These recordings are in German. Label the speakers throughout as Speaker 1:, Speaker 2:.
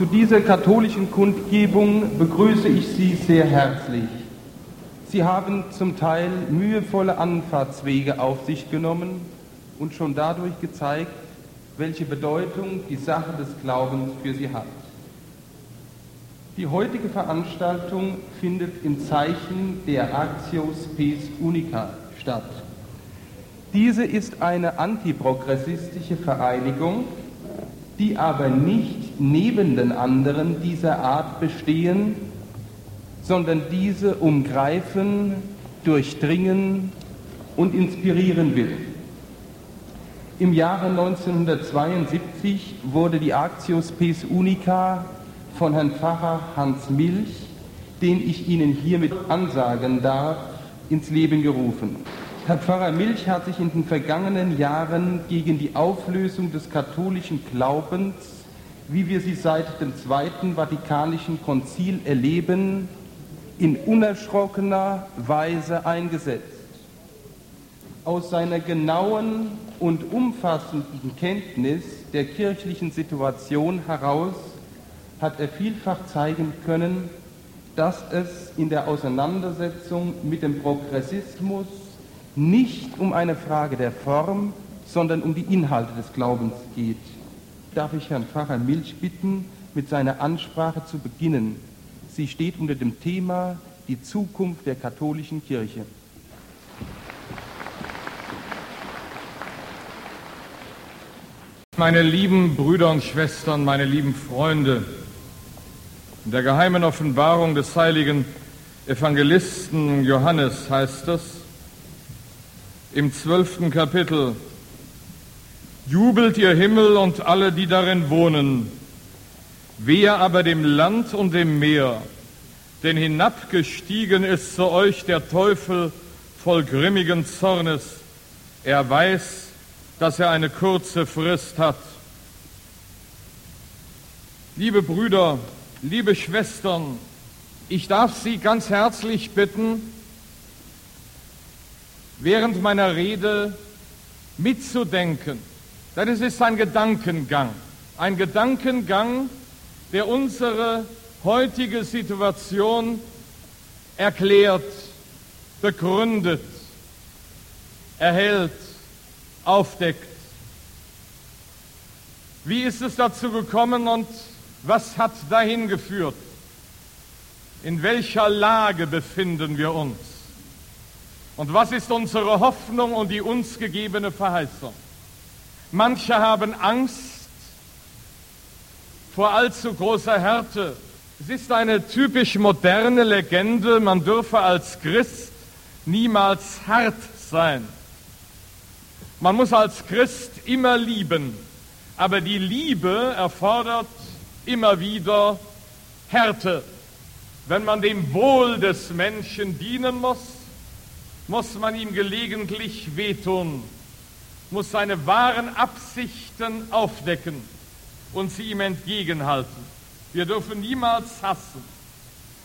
Speaker 1: Zu dieser katholischen Kundgebung begrüße ich Sie sehr herzlich. Sie haben zum Teil mühevolle Anfahrtswege auf sich genommen und schon dadurch gezeigt, welche Bedeutung die Sache des Glaubens für Sie hat. Die heutige Veranstaltung findet im Zeichen der Actio Spes Unica statt. Diese ist eine antiprogressistische Vereinigung, die aber nicht neben den anderen dieser Art bestehen, sondern diese umgreifen, durchdringen und inspirieren will. Im Jahre 1972 wurde die Actio Spes Unica von Herrn Pfarrer Hans Milch, den ich Ihnen hiermit ansagen darf, ins Leben gerufen. Herr Pfarrer Milch hat sich in den vergangenen Jahren gegen die Auflösung des katholischen Glaubens, wie wir sie seit dem Zweiten Vatikanischen Konzil erleben, in unerschrockener Weise eingesetzt. Aus seiner genauen und umfassenden Kenntnis der kirchlichen Situation heraus hat er vielfach zeigen können, dass es in der Auseinandersetzung mit dem Progressismus nicht um eine Frage der Form, sondern um die Inhalte des Glaubens geht. Darf ich Herrn Pfarrer Milch bitten, mit seiner Ansprache zu beginnen. Sie steht unter dem Thema die Zukunft der katholischen Kirche.
Speaker 2: Meine lieben Brüder und Schwestern, meine lieben Freunde, in der geheimen Offenbarung des heiligen Evangelisten Johannes heißt es im zwölften Kapitel, Jubelt ihr Himmel und alle, die darin wohnen, wehe aber dem Land und dem Meer, denn hinabgestiegen ist zu euch der Teufel voll grimmigen Zornes. Er weiß, dass er eine kurze Frist hat. Liebe Brüder, liebe Schwestern, ich darf Sie ganz herzlich bitten, während meiner Rede mitzudenken. Denn es ist ein Gedankengang, ein Gedankengang, der unsere heutige Situation erklärt, begründet, erhält, aufdeckt. Wie ist es dazu gekommen und was hat dahin geführt? In welcher Lage befinden wir uns? Und was ist unsere Hoffnung und die uns gegebene Verheißung? Manche haben Angst vor allzu großer Härte. Es ist eine typisch moderne Legende, man dürfe als Christ niemals hart sein. Man muss als Christ immer lieben, aber die Liebe erfordert immer wieder Härte. Wenn man dem Wohl des Menschen dienen muss, muss man ihm gelegentlich wehtun, muss seine wahren Absichten aufdecken und sie ihm entgegenhalten. Wir dürfen niemals hassen.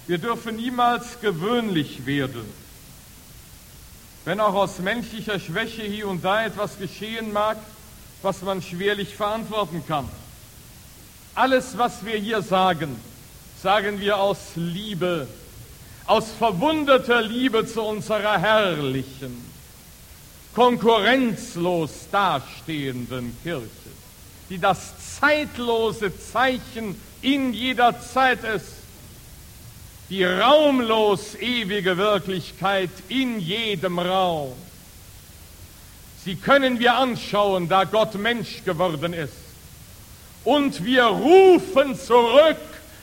Speaker 2: Wir dürfen niemals gewöhnlich werden. Wenn auch aus menschlicher Schwäche hier und da etwas geschehen mag, was man schwerlich verantworten kann. Alles, was wir hier sagen, sagen wir aus Liebe, aus verwunderter Liebe zu unserer herrlichen, konkurrenzlos dastehenden Kirche, die das zeitlose Zeichen in jeder Zeit ist, die raumlos ewige Wirklichkeit in jedem Raum. Sie können wir anschauen, da Gott Mensch geworden ist und wir rufen zurück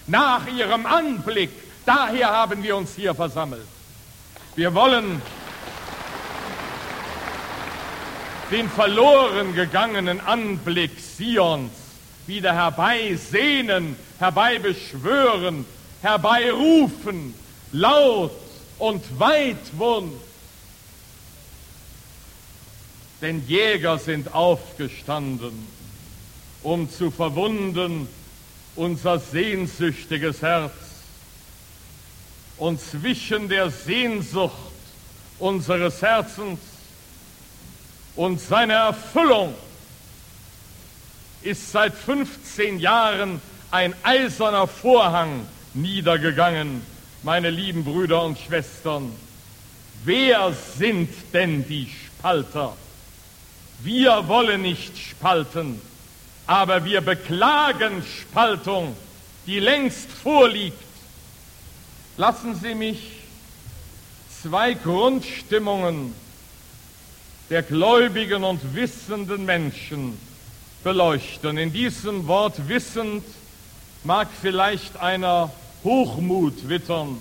Speaker 2: nach ihrem Anblick. Daher haben wir uns hier versammelt. Wir wollen den verloren gegangenen Anblick Sions wieder herbeisehnen, herbeibeschwören, herbeirufen, laut und weitwund. Denn Jäger sind aufgestanden um zu verwunden unser sehnsüchtiges Herz und zwischen der Sehnsucht unseres Herzens und seiner Erfüllung ist seit 15 Jahren ein eiserner Vorhang niedergegangen, meine lieben Brüder und Schwestern. Wer sind denn die Spalter? Wir wollen nicht spalten, aber wir beklagen Spaltung, die längst vorliegt. Lassen Sie mich zwei Grundstimmungen der gläubigen und wissenden Menschen beleuchten. In diesem Wort wissend mag vielleicht einer Hochmut wittern,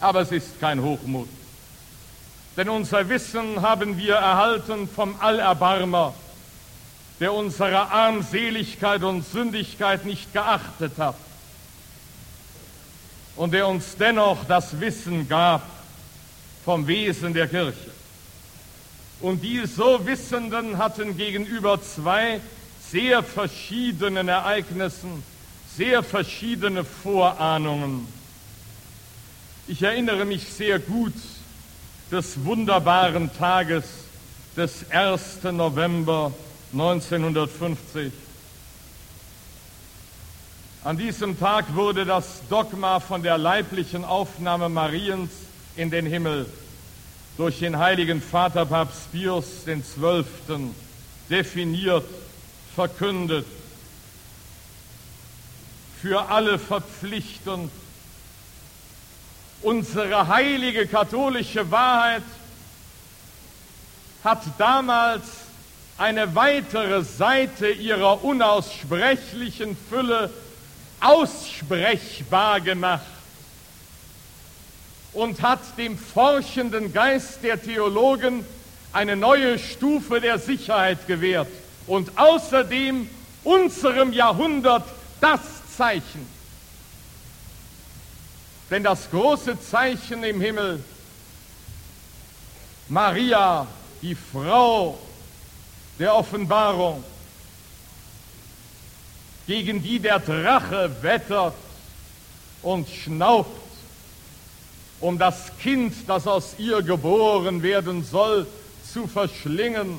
Speaker 2: aber es ist kein Hochmut. Denn unser Wissen haben wir erhalten vom Allerbarmer, der unsere Armseligkeit und Sündigkeit nicht geachtet hat und der uns dennoch das Wissen gab vom Wesen der Kirche. Und die so Wissenden hatten gegenüber zwei sehr verschiedenen Ereignissen sehr verschiedene Vorahnungen. Ich erinnere mich sehr gut des wunderbaren Tages des 1. November 1950. An diesem Tag wurde das Dogma von der leiblichen Aufnahme Mariens in den Himmel durch den heiligen Vater Papst Pius XII. definiert, verkündet, für alle verpflichtend. Unsere heilige katholische Wahrheit hat damals eine weitere Seite ihrer unaussprechlichen Fülle aussprechbar gemacht und hat dem forschenden Geist der Theologen eine neue Stufe der Sicherheit gewährt und außerdem unserem Jahrhundert das Zeichen. Denn das große Zeichen im Himmel, Maria, die Frau der Offenbarung, gegen die der Drache wettert und schnaubt, um das Kind, das aus ihr geboren werden soll, zu verschlingen.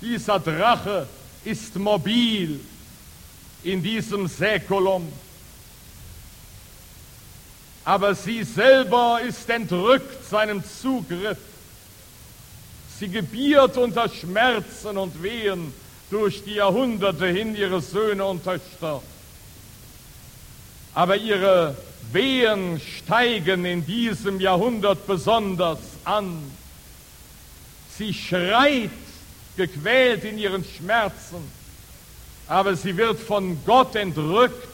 Speaker 2: Dieser Drache ist mobil in diesem Säkulum. Aber sie selber ist entrückt seinem Zugriff. Sie gebiert unter Schmerzen und Wehen durch die Jahrhunderte hin ihre Söhne und Töchter. Aber ihre Wehen steigen in diesem Jahrhundert besonders an. Sie schreit, gequält in ihren Schmerzen, aber sie wird von Gott entrückt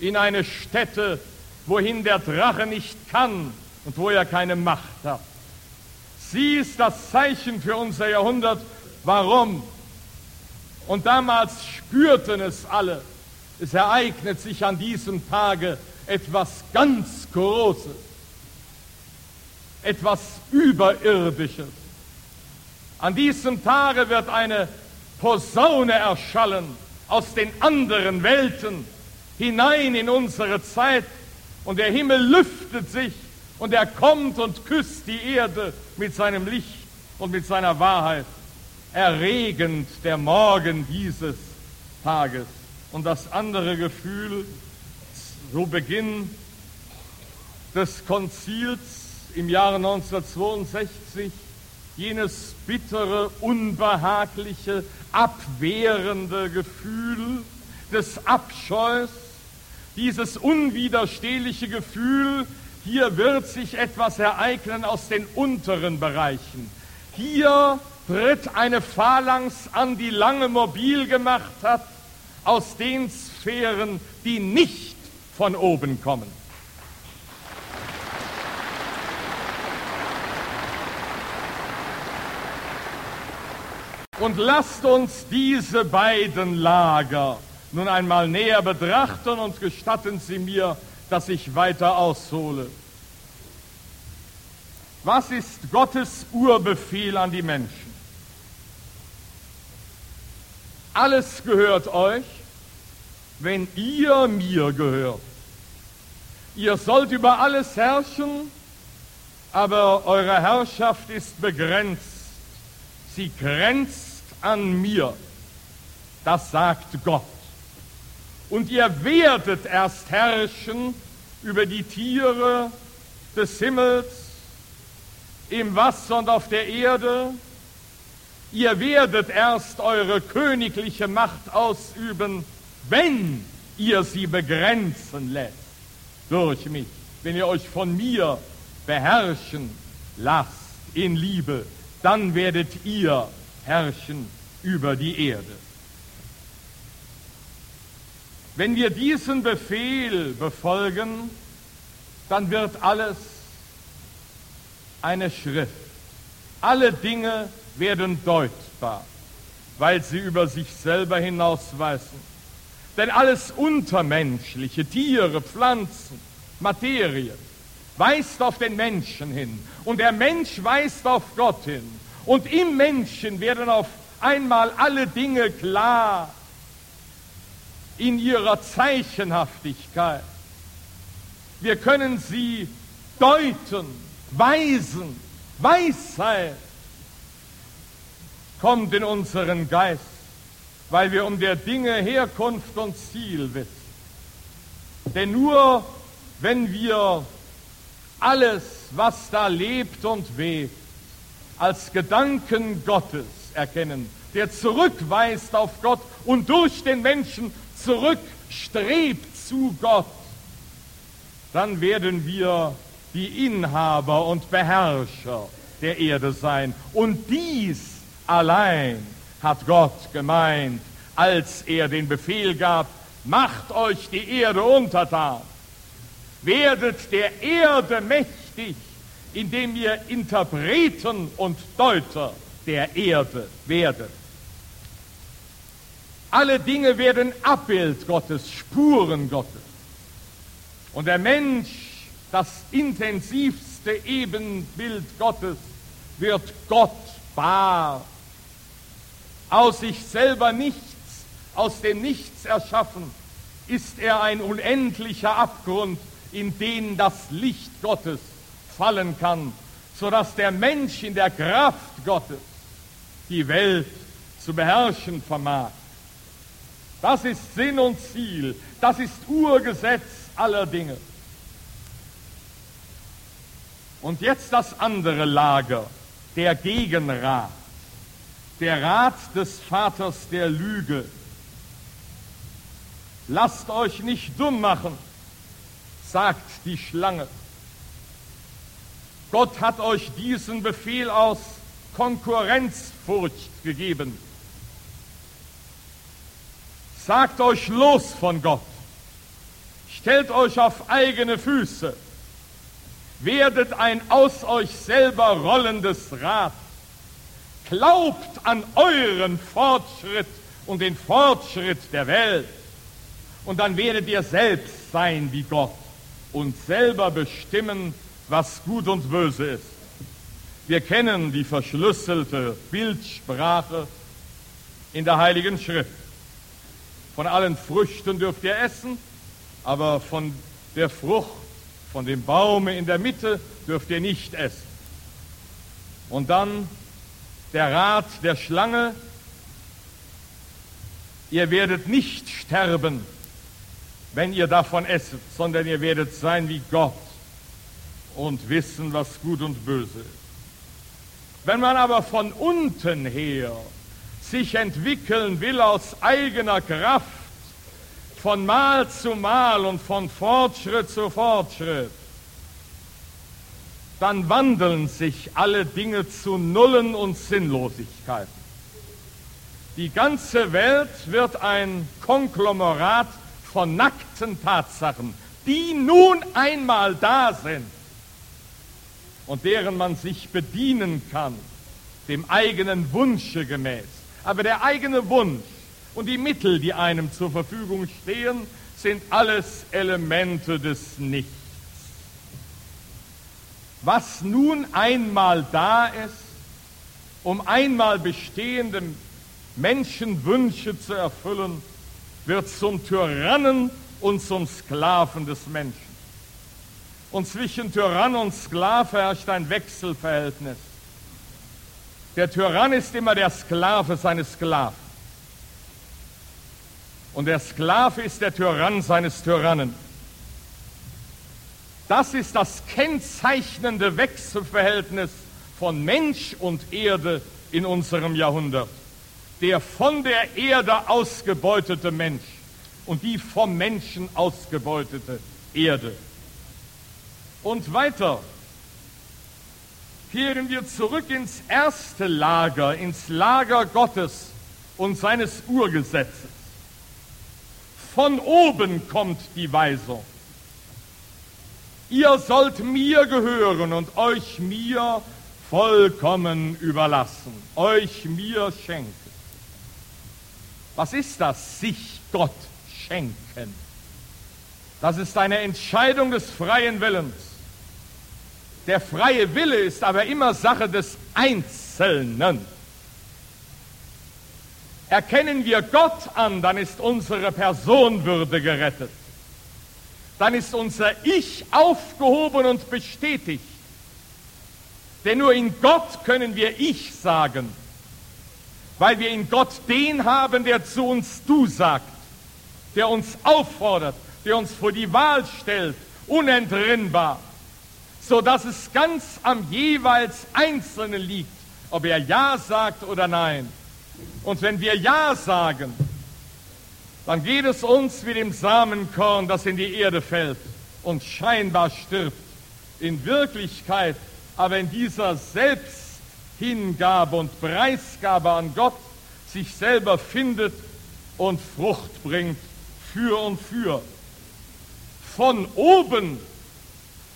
Speaker 2: in eine Stätte, wohin der Drache nicht kann und wo er keine Macht hat. Sie ist das Zeichen für unser Jahrhundert. Warum? Und damals spürten es alle. Es ereignet sich an diesem Tage etwas ganz Großes, etwas Überirdisches. An diesem Tage wird eine Posaune erschallen aus den anderen Welten hinein in unsere Zeit und der Himmel lüftet sich und er kommt und küsst die Erde mit seinem Licht und mit seiner Wahrheit. Erregend der Morgen dieses Tages. Und das andere Gefühl, so Beginn des Konzils im Jahre 1962, jenes bittere, unbehagliche, abwehrende Gefühl des Abscheus, dieses unwiderstehliche Gefühl, hier wird sich etwas ereignen aus den unteren Bereichen. Hier tritt eine Phalanx an, die lange mobil gemacht hat, aus den Sphären, die nicht von oben kommen. Und lasst uns diese beiden Lager nun einmal näher betrachten und gestatten Sie mir, dass ich weiter aushole. Was ist Gottes Urbefehl an die Menschen? Alles gehört euch, wenn ihr mir gehört. Ihr sollt über alles herrschen, aber eure Herrschaft ist begrenzt. Sie grenzt an mir. Das sagt Gott. Und ihr werdet erst herrschen über die Tiere des Himmels, im Wasser und auf der Erde. Ihr werdet erst eure königliche Macht ausüben, wenn ihr sie begrenzen lässt durch mich, wenn ihr euch von mir beherrschen lasst in Liebe, dann werdet ihr herrschen über die Erde. Wenn wir diesen Befehl befolgen, dann wird alles eine Schrift. Alle Dinge werden deutbar, weil sie über sich selber hinausweisen. Denn alles Untermenschliche, Tiere, Pflanzen, Materie, weist auf den Menschen hin. Und der Mensch weist auf Gott hin. Und im Menschen werden auf einmal alle Dinge klar in ihrer Zeichenhaftigkeit. Wir können sie deuten, weisen, Weisheit kommt in unseren Geist, weil wir um der Dinge Herkunft und Ziel wissen. Denn nur wenn wir alles, was da lebt und webt, als Gedanken Gottes erkennen, der zurückweist auf Gott und durch den Menschen zurückstrebt zu Gott, dann werden wir die Inhaber und Beherrscher der Erde sein. Und dies allein hat Gott gemeint, als er den Befehl gab, macht euch die Erde untertan, werdet der Erde mächtig, indem ihr Interpreten und Deuter der Erde werdet. Alle Dinge werden Abbild Gottes, Spuren Gottes. Und der Mensch, das intensivste Ebenbild Gottes, wird Gott bar. Aus sich selber nichts, aus dem Nichts erschaffen, ist er ein unendlicher Abgrund, in den das Licht Gottes fallen kann, sodass der Mensch in der Kraft Gottes die Welt zu beherrschen vermag. Das ist Sinn und Ziel, das ist Urgesetz aller Dinge. Und jetzt das andere Lager, der Gegenrat, der Rat des Vaters der Lüge. Lasst euch nicht dumm machen, sagt die Schlange. Gott hat euch diesen Befehl aus Konkurrenzfurcht gegeben. Sagt euch los von Gott. Stellt euch auf eigene Füße. Werdet ein aus euch selber rollendes Rad. Glaubt an euren Fortschritt und den Fortschritt der Welt. Und dann werdet ihr selbst sein wie Gott und selber bestimmen, was gut und böse ist. Wir kennen die verschlüsselte Bildsprache in der Heiligen Schrift. Von allen Früchten dürft ihr essen, aber von der Frucht, von dem Baume in der Mitte dürft ihr nicht essen. Und dann der Rat der Schlange, ihr werdet nicht sterben, wenn ihr davon esset, sondern ihr werdet sein wie Gott und wissen, was gut und böse ist. Wenn man aber von unten her sich entwickeln will aus eigener Kraft, von Mal zu Mal und von Fortschritt zu Fortschritt, dann wandeln sich alle Dinge zu Nullen und Sinnlosigkeiten. Die ganze Welt wird ein Konglomerat von nackten Tatsachen, die nun einmal da sind und deren man sich bedienen kann, dem eigenen Wunsche gemäß. Aber der eigene Wunsch und die Mittel, die einem zur Verfügung stehen, sind alles Elemente des Nichts. Was nun einmal da ist, um einmal bestehende Menschenwünsche zu erfüllen, wird zum Tyrannen und zum Sklaven des Menschen. Und zwischen Tyrann und Sklave herrscht ein Wechselverhältnis. Der Tyrann ist immer der Sklave seines Sklaven. und der Sklave ist der Tyrann seines Tyrannen. Das ist das kennzeichnende Wechselverhältnis von Mensch und Erde in unserem Jahrhundert. Der von der Erde ausgebeutete Mensch und die vom Menschen ausgebeutete Erde. Und weiter kehren wir zurück ins erste Lager, ins Lager Gottes und seines Urgesetzes. Von oben kommt die Weisung. Ihr sollt mir gehören und euch mir vollkommen überlassen, euch mir schenken. Was ist das, sich Gott schenken? Das ist eine Entscheidung des freien Willens. Der freie Wille ist aber immer Sache des Einzelnen. Erkennen wir Gott an, dann ist unsere Personenwürde gerettet. Dann ist unser Ich aufgehoben und bestätigt. Denn nur in Gott können wir Ich sagen, weil wir in Gott den haben, der zu uns Du sagt, der uns auffordert, der uns vor die Wahl stellt, unentrinnbar, so dass es ganz am jeweils Einzelnen liegt, ob er Ja sagt oder Nein. Und wenn wir Ja sagen, dann geht es uns wie dem Samenkorn, das in die Erde fällt und scheinbar stirbt. In Wirklichkeit aber in dieser Selbsthingabe und Preisgabe an Gott sich selber findet und Frucht bringt für und für. Von oben,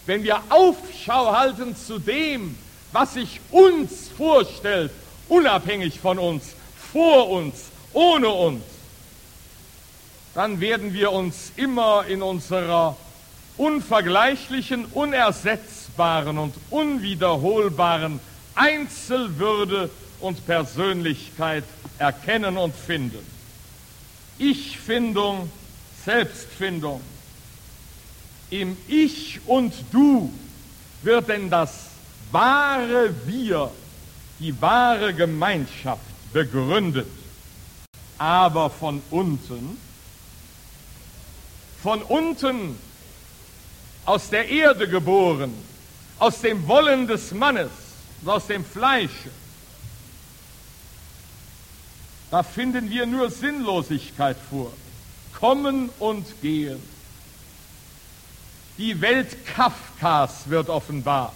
Speaker 2: wenn wir Aufschau halten zu dem, was sich uns vorstellt, unabhängig von uns, vor uns, ohne uns, dann werden wir uns immer in unserer unvergleichlichen, unersetzbaren und unwiederholbaren Einzelwürde und Persönlichkeit erkennen und finden. Ich-Findung, Selbstfindung. Im Ich und Du wird denn das wahre Wir, die wahre Gemeinschaft begründet. Aber von unten, von unten aus der Erde geboren, aus dem Wollen des Mannes, aus dem Fleische, da finden wir nur Sinnlosigkeit vor. Kommen und gehen. Die Welt Kafkas wird offenbar.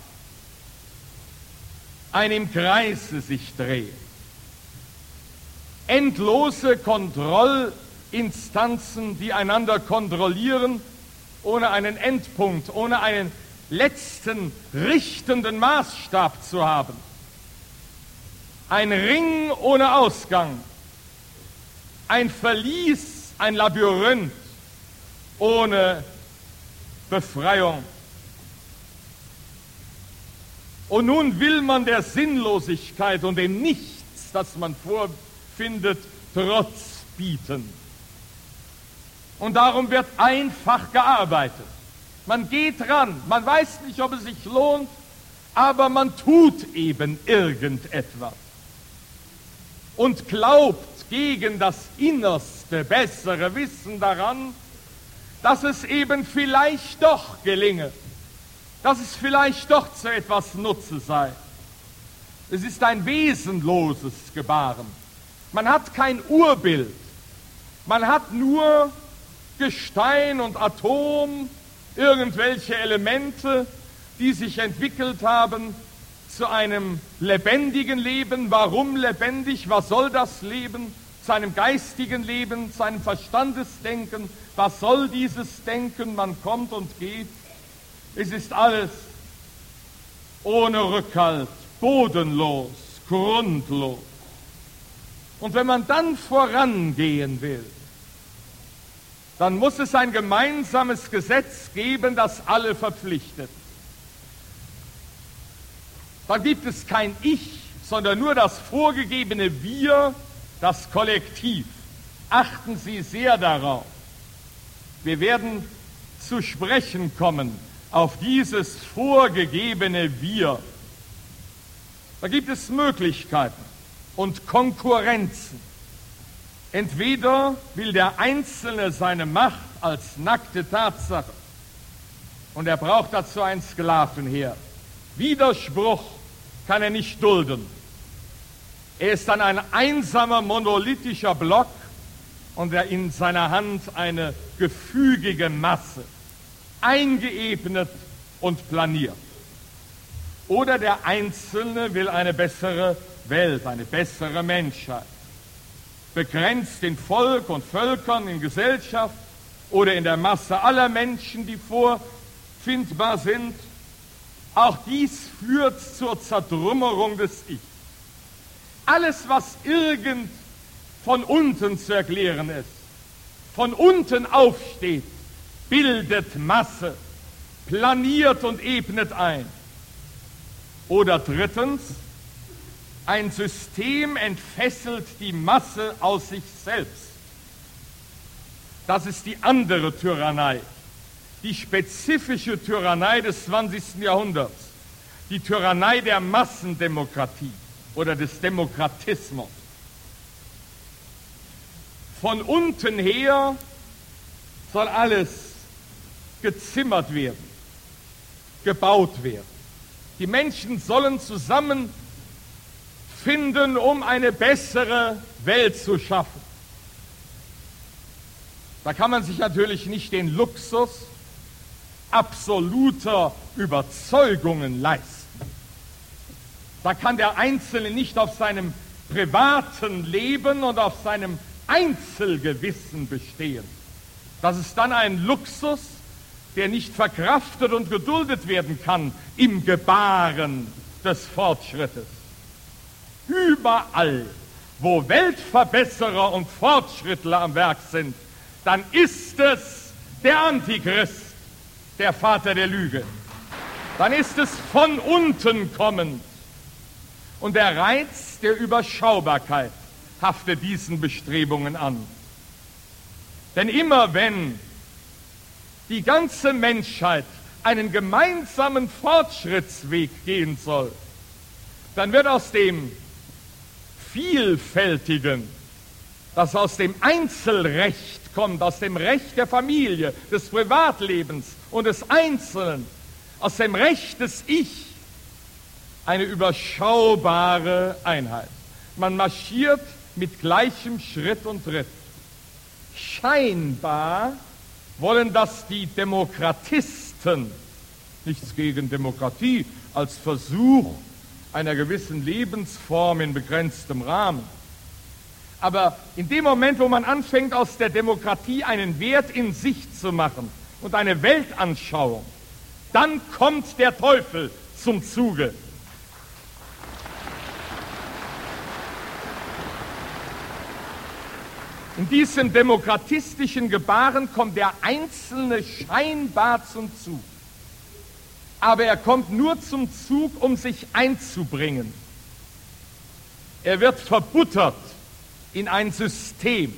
Speaker 2: Ein im Kreise sich drehen endlose Kontrollinstanzen, die einander kontrollieren, ohne einen Endpunkt, ohne einen letzten richtenden Maßstab zu haben. Ein Ring ohne Ausgang, ein Verlies, ein Labyrinth ohne Befreiung. Und nun will man der Sinnlosigkeit und dem Nichts, das man vor findet, Trotz bieten. Und darum wird einfach gearbeitet. Man geht ran, man weiß nicht, ob es sich lohnt, aber man tut eben irgendetwas. Und glaubt gegen das innerste, bessere Wissen daran, dass es eben vielleicht doch gelinge, dass es vielleicht doch zu etwas Nutze sei. Es ist ein wesenloses Gebaren. Man hat kein Urbild. Man hat nur Gestein und Atom, irgendwelche Elemente, die sich entwickelt haben zu einem lebendigen Leben. Warum lebendig? Was soll das Leben? Zu einem geistigen Leben, zu einem Verstandesdenken. Was soll dieses Denken? Man kommt und geht. Es ist alles ohne Rückhalt, bodenlos, grundlos. Und wenn man dann vorangehen will, dann muss es ein gemeinsames Gesetz geben, das alle verpflichtet. Dann gibt es kein Ich, sondern nur das vorgegebene Wir, das Kollektiv. Achten Sie sehr darauf. Wir werden zu sprechen kommen auf dieses vorgegebene Wir. Da gibt es Möglichkeiten und Konkurrenzen. Entweder will der Einzelne seine Macht als nackte Tatsache und er braucht dazu einen Sklavenheer. Widerspruch kann er nicht dulden. Er ist dann ein einsamer monolithischer Block und er in seiner Hand eine gefügige Masse, eingeebnet und planiert. Oder der Einzelne will eine bessere Welt, eine bessere Menschheit. Begrenzt in Volk und Völkern, in Gesellschaft oder in der Masse aller Menschen, die vorfindbar sind. Auch dies führt zur Zertrümmerung des Ich. Alles, was irgend von unten zu erklären ist, von unten aufsteht, bildet Masse, planiert und ebnet ein. Oder drittens, ein System entfesselt die Masse aus sich selbst. Das ist die andere Tyrannei, die spezifische Tyrannei des 20. Jahrhunderts, die Tyrannei der Massendemokratie oder des Demokratismus. Von unten her soll alles gezimmert werden, gebaut werden. Die Menschen sollen zusammenfinden, um eine bessere Welt zu schaffen. Da kann man sich natürlich nicht den Luxus absoluter Überzeugungen leisten. Da kann der Einzelne nicht auf seinem privaten Leben und auf seinem Einzelgewissen bestehen. Das ist dann ein Luxus, der nicht verkraftet und geduldet werden kann im Gebaren des Fortschrittes. Überall, wo Weltverbesserer und Fortschrittler am Werk sind, dann ist es der Antichrist, der Vater der Lüge. Dann ist es von unten kommend. Und der Reiz der Überschaubarkeit haftet diesen Bestrebungen an. Denn immer wenn die ganze Menschheit einen gemeinsamen Fortschrittsweg gehen soll, dann wird aus dem Vielfältigen, das aus dem Einzelrecht kommt, aus dem Recht der Familie, des Privatlebens und des Einzelnen, aus dem Recht des Ich, eine überschaubare Einheit. Man marschiert mit gleichem Schritt und Tritt. Scheinbar wollen das die Demokratisten, nichts gegen Demokratie, als Versuch einer gewissen Lebensform in begrenztem Rahmen. Aber in dem Moment, wo man anfängt, aus der Demokratie einen Wert in sich zu machen und eine Weltanschauung, dann kommt der Teufel zum Zuge. In diesem demokratistischen Gebaren kommt der Einzelne scheinbar zum Zug. Aber er kommt nur zum Zug, um sich einzubringen. Er wird verbuttert in ein System.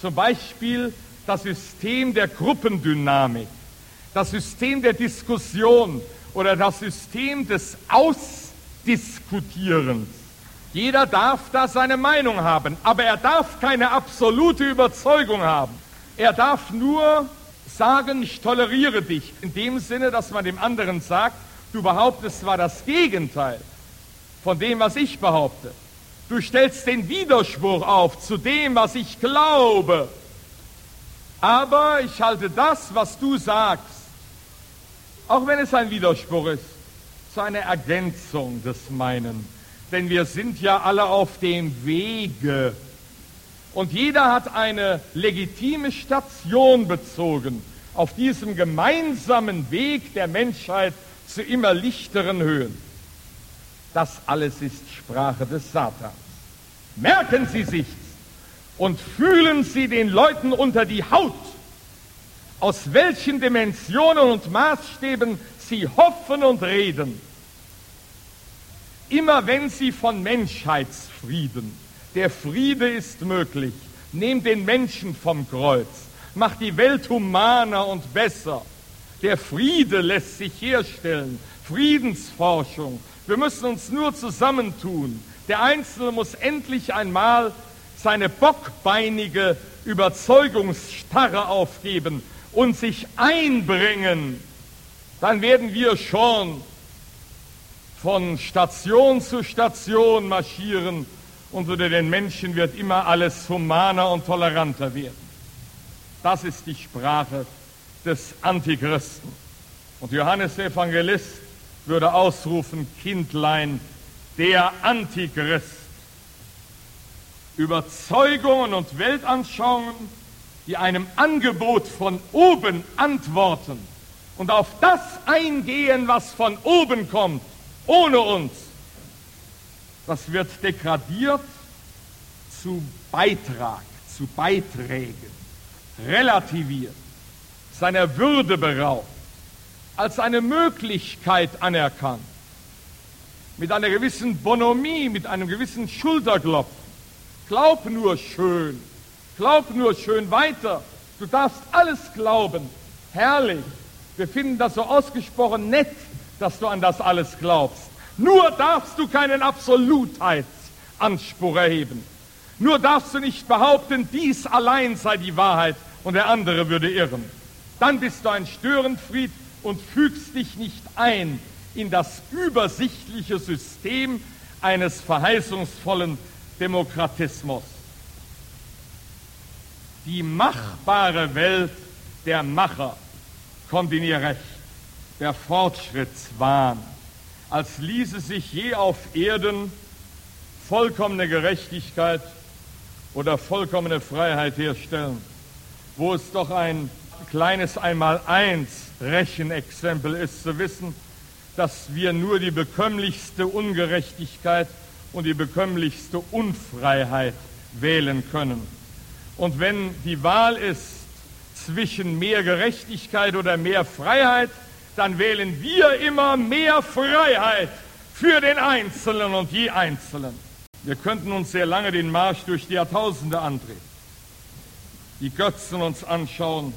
Speaker 2: Zum Beispiel das System der Gruppendynamik, das System der Diskussion oder das System des Ausdiskutierens. Jeder darf da seine Meinung haben, aber er darf keine absolute Überzeugung haben. Er darf nur sagen, ich toleriere dich, in dem Sinne, dass man dem anderen sagt, du behauptest zwar das Gegenteil von dem, was ich behaupte. Du stellst den Widerspruch auf zu dem, was ich glaube. Aber ich halte das, was du sagst, auch wenn es ein Widerspruch ist, zu einer Ergänzung des meinen denn wir sind ja alle auf dem Wege. Und jeder hat eine legitime Station bezogen auf diesem gemeinsamen Weg der Menschheit zu immer lichteren Höhen. Das alles ist Sprache des Satans. Merken Sie sich's und fühlen Sie den Leuten unter die Haut, aus welchen Dimensionen und Maßstäben sie hoffen und reden Immer wenn Sie von Menschheitsfrieden, der Friede ist möglich, nehmt den Menschen vom Kreuz, macht die Welt humaner und besser. Der Friede lässt sich herstellen, Friedensforschung. Wir müssen uns nur zusammentun. Der Einzelne muss endlich einmal seine bockbeinige Überzeugungsstarre aufgeben und sich einbringen, dann werden wir schon von Station zu Station marschieren und unter den Menschen wird immer alles humaner und toleranter werden. Das ist die Sprache des Antichristen. Und Johannes der Evangelist würde ausrufen, Kindlein, der Antichrist. Überzeugungen und Weltanschauungen, die einem Angebot von oben antworten und auf das eingehen, was von oben kommt, ohne uns, das wird degradiert zu Beitrag, zu Beiträgen, relativiert, seiner Würde beraubt, als eine Möglichkeit anerkannt, mit einer gewissen Bonhomie, mit einem gewissen Schulterklopfen. Glaub nur schön, glaub nur schön weiter. Du darfst alles glauben. Herrlich. Wir finden das so ausgesprochen nett, dass du an das alles glaubst. Nur darfst du keinen Absolutheitsanspruch erheben. Nur darfst du nicht behaupten, dies allein sei die Wahrheit und der andere würde irren. Dann bist du ein Störenfried und fügst dich nicht ein in das übersichtliche System eines verheißungsvollen Demokratismus. Die machbare Welt der Macher kommt in ihr Recht, der Fortschrittswahn, als ließe sich je auf Erden vollkommene Gerechtigkeit oder vollkommene Freiheit herstellen, wo es doch ein kleines Einmaleins Rechenexempel ist zu wissen, dass wir nur die bekömmlichste Ungerechtigkeit und die bekömmlichste Unfreiheit wählen können. Und wenn die Wahl ist zwischen mehr Gerechtigkeit oder mehr Freiheit, dann wählen wir immer mehr Freiheit für den Einzelnen und je Einzelnen. Wir könnten uns sehr lange den Marsch durch die Jahrtausende andrehen, die Götzen uns anschauen,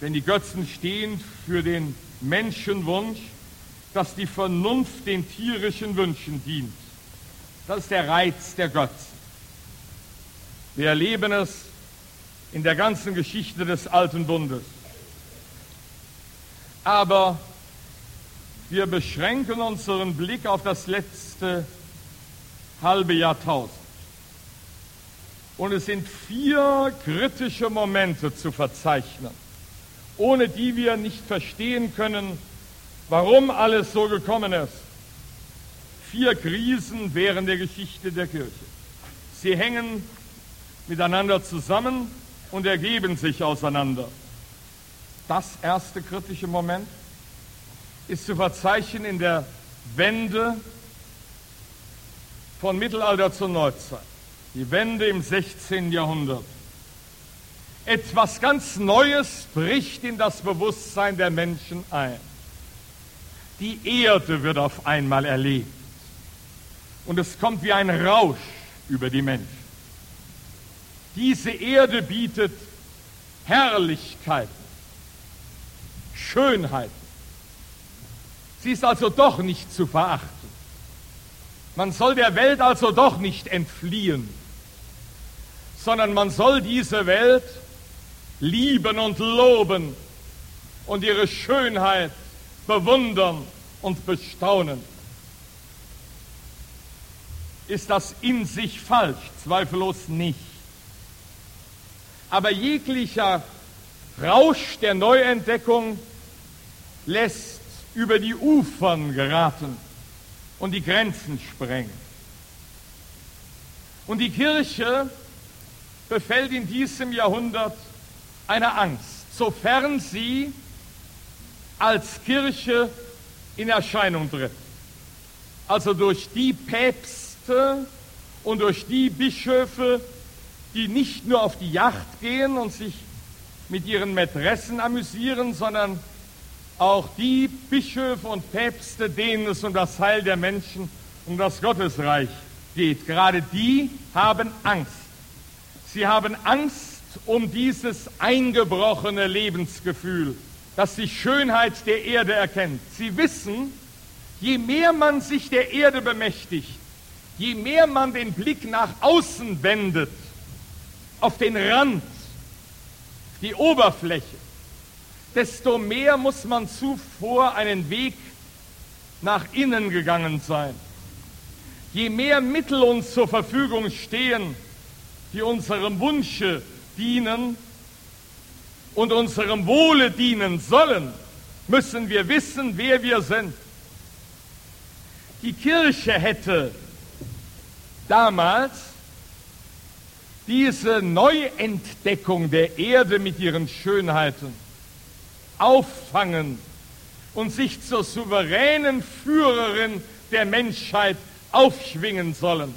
Speaker 2: denn die Götzen stehen für den Menschenwunsch, dass die Vernunft den tierischen Wünschen dient. Das ist der Reiz der Götzen. Wir erleben es in der ganzen Geschichte des alten Bundes. Aber wir beschränken unseren Blick auf das letzte halbe Jahrtausend. Und es sind vier kritische Momente zu verzeichnen ohne die wir nicht verstehen können, warum alles so gekommen ist. Vier Krisen während der Geschichte der Kirche. Sie hängen miteinander zusammen und ergeben sich auseinander. Das erste kritische Moment ist zu verzeichnen in der Wende von Mittelalter zur Neuzeit. Die Wende im 16. Jahrhundert. Etwas ganz Neues bricht in das Bewusstsein der Menschen ein. Die Erde wird auf einmal erlebt. Und es kommt wie ein Rausch über die Menschen. Diese Erde bietet Herrlichkeiten, Schönheiten. Sie ist also doch nicht zu verachten. Man soll der Welt also doch nicht entfliehen, sondern man soll diese Welt lieben und loben und ihre Schönheit bewundern und bestaunen. Ist das in sich falsch? Zweifellos nicht. Aber jeglicher Rausch der Neuentdeckung lässt über die Ufern geraten und die Grenzen sprengen. Und die Kirche befällt in diesem Jahrhundert eine Angst, sofern sie als Kirche in Erscheinung tritt. Also durch die Päpste und durch die Bischöfe, die nicht nur auf die Yacht gehen und sich mit ihren Mätressen amüsieren, sondern auch die Bischöfe und Päpste, denen es um das Heil der Menschen, um das Gottesreich geht. Gerade die haben Angst. Sie haben Angst um dieses eingebrochene Lebensgefühl, das die Schönheit der Erde erkennt. Sie wissen, je mehr man sich der Erde bemächtigt, je mehr man den Blick nach außen wendet, auf den Rand, die Oberfläche, desto mehr muss man zuvor einen Weg nach innen gegangen sein. Je mehr Mittel uns zur Verfügung stehen, die unserem Wunsche dienen und unserem Wohle dienen sollen, müssen wir wissen, wer wir sind. Die Kirche hätte damals diese Neuentdeckung der Erde mit ihren Schönheiten auffangen und sich zur souveränen Führerin der Menschheit aufschwingen sollen.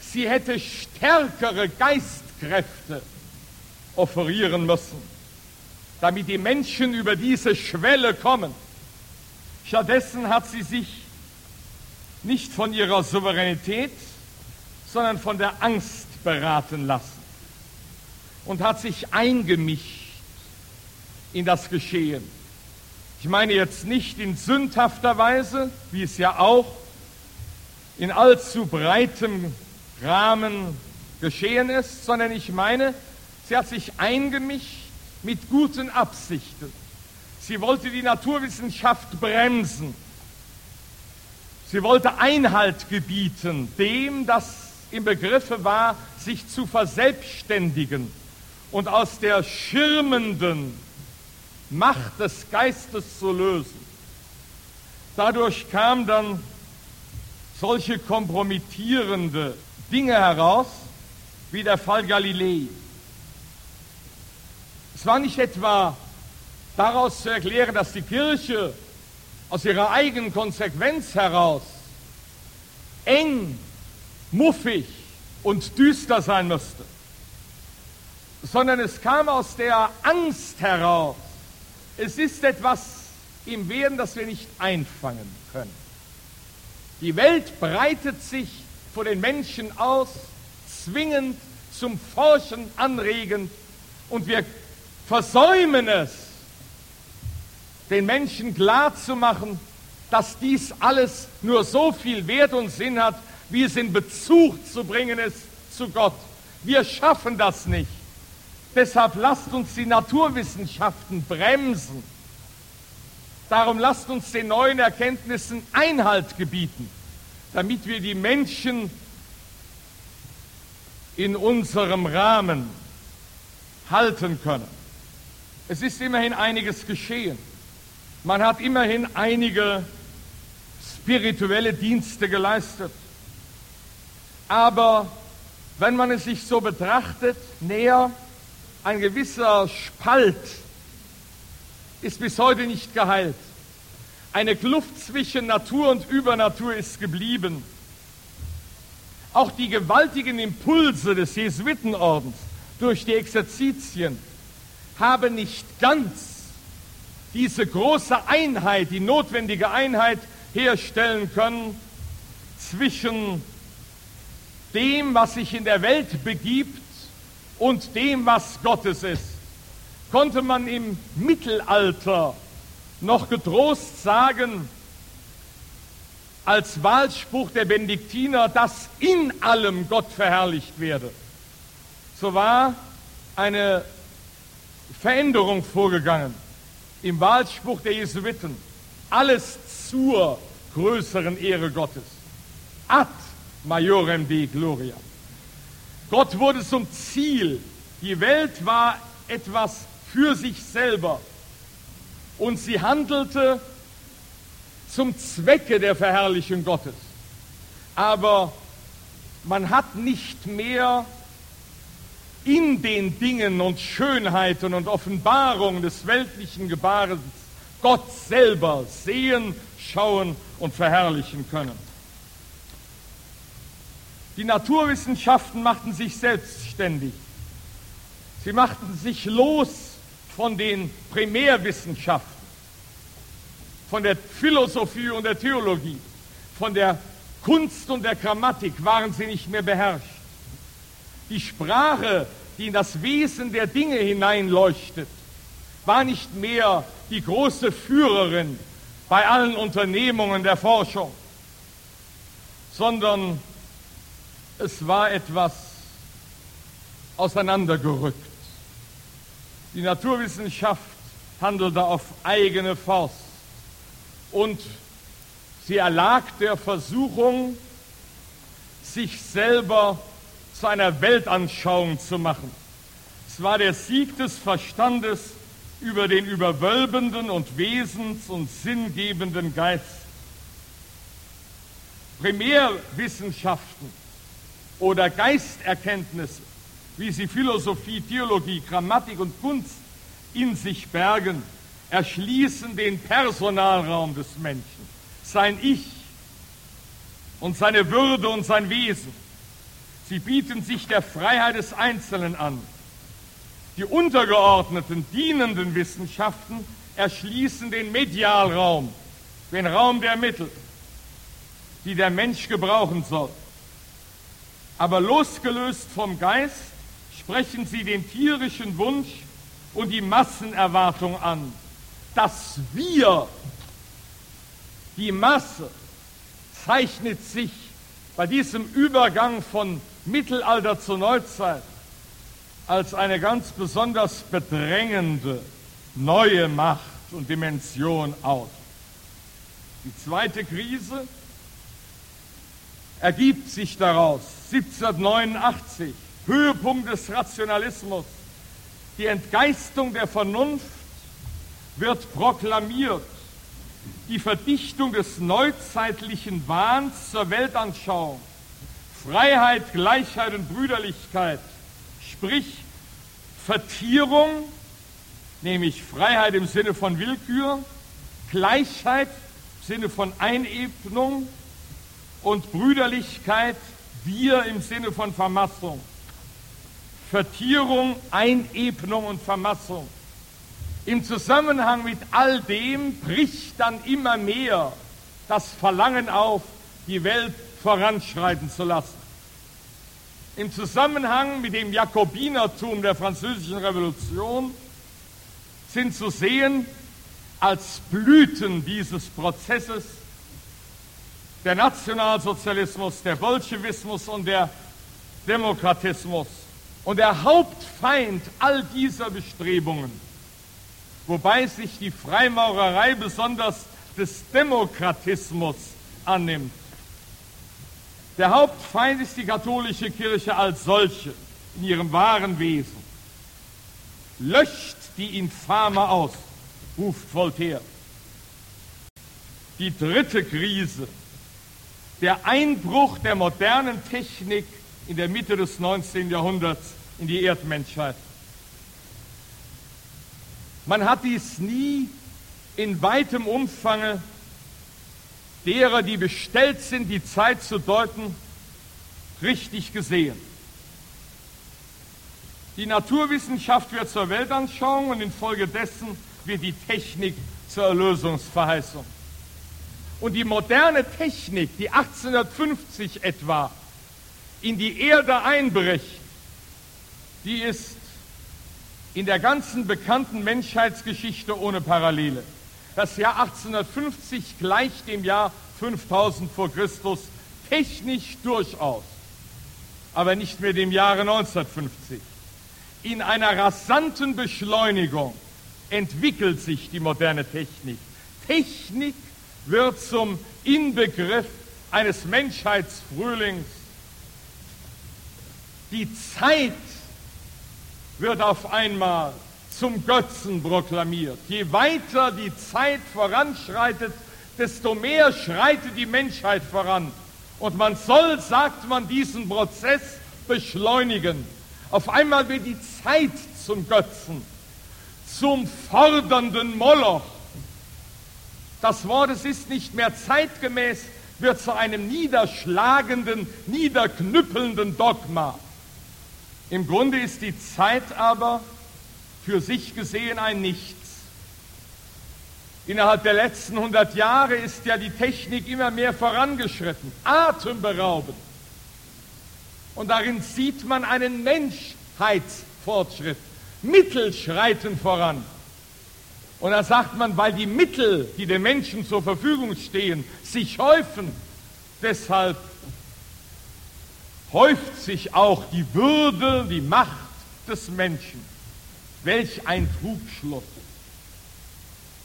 Speaker 2: Sie hätte stärkere Geistkräfte offerieren müssen, damit die Menschen über diese Schwelle kommen. Stattdessen hat sie sich nicht von ihrer Souveränität, sondern von der Angst beraten lassen und hat sich eingemischt in das Geschehen. Ich meine jetzt nicht in sündhafter Weise, wie es ja auch in allzu breitem Rahmen geschehen ist, sondern ich meine, sie hat sich eingemischt mit guten Absichten. Sie wollte die Naturwissenschaft bremsen. Sie wollte Einhalt gebieten dem, das im Begriffe war, sich zu verselbstständigen und aus der schirmenden Macht des Geistes zu lösen. Dadurch kam dann solche kompromittierende Dinge heraus, wie der Fall Galilei. Es war nicht etwa daraus zu erklären, dass die Kirche aus ihrer eigenen Konsequenz heraus eng, muffig und düster sein müsste, sondern es kam aus der Angst heraus. Es ist etwas im Werden, das wir nicht einfangen können. Die Welt breitet sich vor den Menschen aus, zwingend zum Forschen anregend, und wir versäumen es, den Menschen klarzumachen, dass dies alles nur so viel Wert und Sinn hat, wie es in Bezug zu bringen ist zu Gott. Wir schaffen das nicht. Deshalb lasst uns die Naturwissenschaften bremsen. Darum lasst uns den neuen Erkenntnissen Einhalt gebieten, damit wir die Menschen in unserem Rahmen halten können. Es ist immerhin einiges geschehen. Man hat immerhin einige spirituelle Dienste geleistet. Aber wenn man es sich so betrachtet, näher, ein gewisser Spalt ist bis heute nicht geheilt. Eine Kluft zwischen Natur und Übernatur ist geblieben. Auch die gewaltigen Impulse des Jesuitenordens durch die Exerzitien haben nicht ganz diese große Einheit, die notwendige Einheit herstellen können zwischen dem, was sich in der Welt begibt und dem, was Gottes ist. Konnte man im Mittelalter noch getrost sagen, als Wahlspruch der Benediktiner, dass in allem Gott verherrlicht werde. So war eine Veränderung vorgegangen im Wahlspruch der Jesuiten. Alles zur größeren Ehre Gottes. Ad majorem Dei gloria. Gott wurde zum Ziel. Die Welt war etwas für sich selber. Und sie handelte zum Zwecke der Verherrlichung Gottes. Aber man hat nicht mehr in den Dingen und Schönheiten und Offenbarungen des weltlichen Gebarens Gott selber sehen, schauen und verherrlichen können. Die Naturwissenschaften machten sich selbstständig. Sie machten sich los von den Primärwissenschaften, von der Philosophie und der Theologie, von der Kunst und der Grammatik waren sie nicht mehr beherrscht. Die Sprache, die in das Wesen der Dinge hineinleuchtet, war nicht mehr die große Führerin bei allen Unternehmungen der Forschung, sondern es war etwas auseinandergerückt. Die Naturwissenschaft handelte auf eigene Faust und sie erlag der Versuchung, sich selber zu einer Weltanschauung zu machen. Es war der Sieg des Verstandes über den überwölbenden und wesens- und sinngebenden Geist. Primärwissenschaften oder Geisterkenntnisse, wie sie Philosophie, Theologie, Grammatik und Kunst in sich bergen, erschließen den Personalraum des Menschen, sein Ich und seine Würde und sein Wesen. Sie bieten sich der Freiheit des Einzelnen an. Die untergeordneten, dienenden Wissenschaften erschließen den Medialraum, den Raum der Mittel, die der Mensch gebrauchen soll. Aber losgelöst vom Geist sprechen sie den tierischen Wunsch und die Massenerwartung an, dass wir, die Masse, zeichnet sich bei diesem Übergang von Mittelalter zur Neuzeit als eine ganz besonders bedrängende neue Macht und Dimension aus. Die zweite Krise ergibt sich daraus 1789, Höhepunkt des Rationalismus, die Entgeistung der Vernunft wird proklamiert, die Verdichtung des neuzeitlichen Wahns zur Weltanschauung, Freiheit, Gleichheit und Brüderlichkeit, sprich Vertierung, nämlich Freiheit im Sinne von Willkür, Gleichheit im Sinne von Einebnung und Brüderlichkeit, wir im Sinne von Vermassung. Vertierung, Einebnung und Vermassung. Im Zusammenhang mit all dem bricht dann immer mehr das Verlangen auf, die Welt voranschreiten zu lassen. Im Zusammenhang mit dem Jakobinertum der französischen Revolution sind zu sehen als Blüten dieses Prozesses der Nationalsozialismus, der Bolschewismus und der Demokratismus. Und der Hauptfeind all dieser Bestrebungen, wobei sich die Freimaurerei besonders des Demokratismus annimmt. Der Hauptfeind ist die katholische Kirche als solche in ihrem wahren Wesen. Löscht die Infame aus, ruft Voltaire. Die dritte Krise, der Einbruch der modernen Technik in der Mitte des 19. Jahrhunderts in die Erdmenschheit. Man hat dies nie in weitem Umfange derer, die bestellt sind, die Zeit zu deuten, richtig gesehen. Die Naturwissenschaft wird zur Weltanschauung und infolgedessen wird die Technik zur Erlösungsverheißung. Und die moderne Technik, die 1850 etwa in die Erde einbricht, die ist in der ganzen bekannten Menschheitsgeschichte ohne Parallele. Das Jahr 1850 gleicht dem Jahr 5000 vor Christus technisch durchaus, aber nicht mehr dem Jahre 1950. In einer rasanten Beschleunigung entwickelt sich die moderne Technik. Technik wird zum Inbegriff eines Menschheitsfrühlings. Die Zeit wird auf einmal zum Götzen proklamiert. Je weiter die Zeit voranschreitet, desto mehr schreitet die Menschheit voran. Und man soll, sagt man, diesen Prozess beschleunigen. Auf einmal wird die Zeit zum Götzen, zum fordernden Moloch. Das Wort, es ist nicht mehr zeitgemäß, wird zu einem niederschlagenden, niederknüppelnden Dogma. Im Grunde ist die Zeit aber für sich gesehen ein Nichts. Innerhalb der letzten 100 Jahre ist ja die Technik immer mehr vorangeschritten, atemberaubend. Und darin sieht man einen Menschheitsfortschritt. Mittel schreiten voran. Und da sagt man, weil die Mittel, die den Menschen zur Verfügung stehen, sich häufen, deshalb häuft sich auch die Würde, die Macht des Menschen. Welch ein Trugschluss.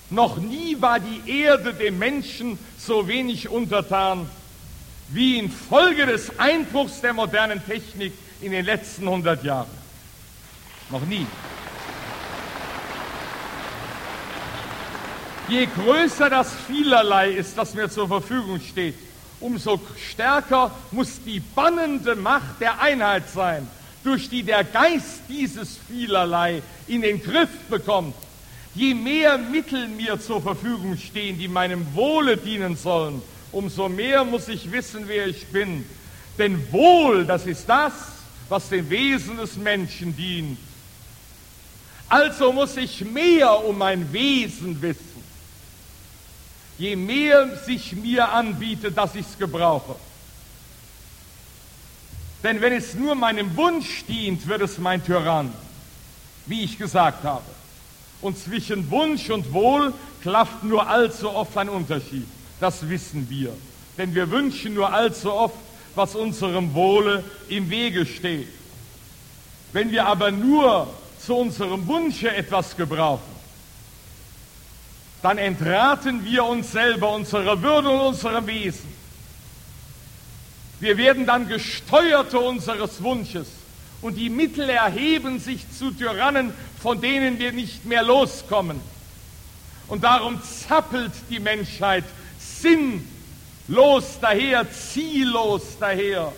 Speaker 2: Noch nie war die Erde dem Menschen so wenig untertan wie infolge des Einbruchs der modernen Technik in den letzten 100 Jahren. Noch nie. Je größer das Vielerlei ist, das mir zur Verfügung steht, umso stärker muss die bannende Macht der Einheit sein, durch die der Geist dieses Vielerlei in den Griff bekommt. Je mehr Mittel mir zur Verfügung stehen, die meinem Wohle dienen sollen, umso mehr muss ich wissen, wer ich bin. Denn Wohl, das ist das, was dem Wesen des Menschen dient. Also muss ich mehr um mein Wesen wissen. Je mehr sich mir anbietet, dass ich es gebrauche. Denn wenn es nur meinem Wunsch dient, wird es mein Tyrann, wie ich gesagt habe. Und zwischen Wunsch und Wohl klafft nur allzu oft ein Unterschied. Das wissen wir. Denn wir wünschen nur allzu oft, was unserem Wohle im Wege steht. Wenn wir aber nur zu unserem Wunsche etwas gebrauchen, dann entraten wir uns selber unserer Würde und unserem Wesen. Wir werden dann Gesteuerte unseres Wunsches und die Mittel erheben sich zu Tyrannen, von denen wir nicht mehr loskommen. Und darum zappelt die Menschheit sinnlos daher, ziellos daher.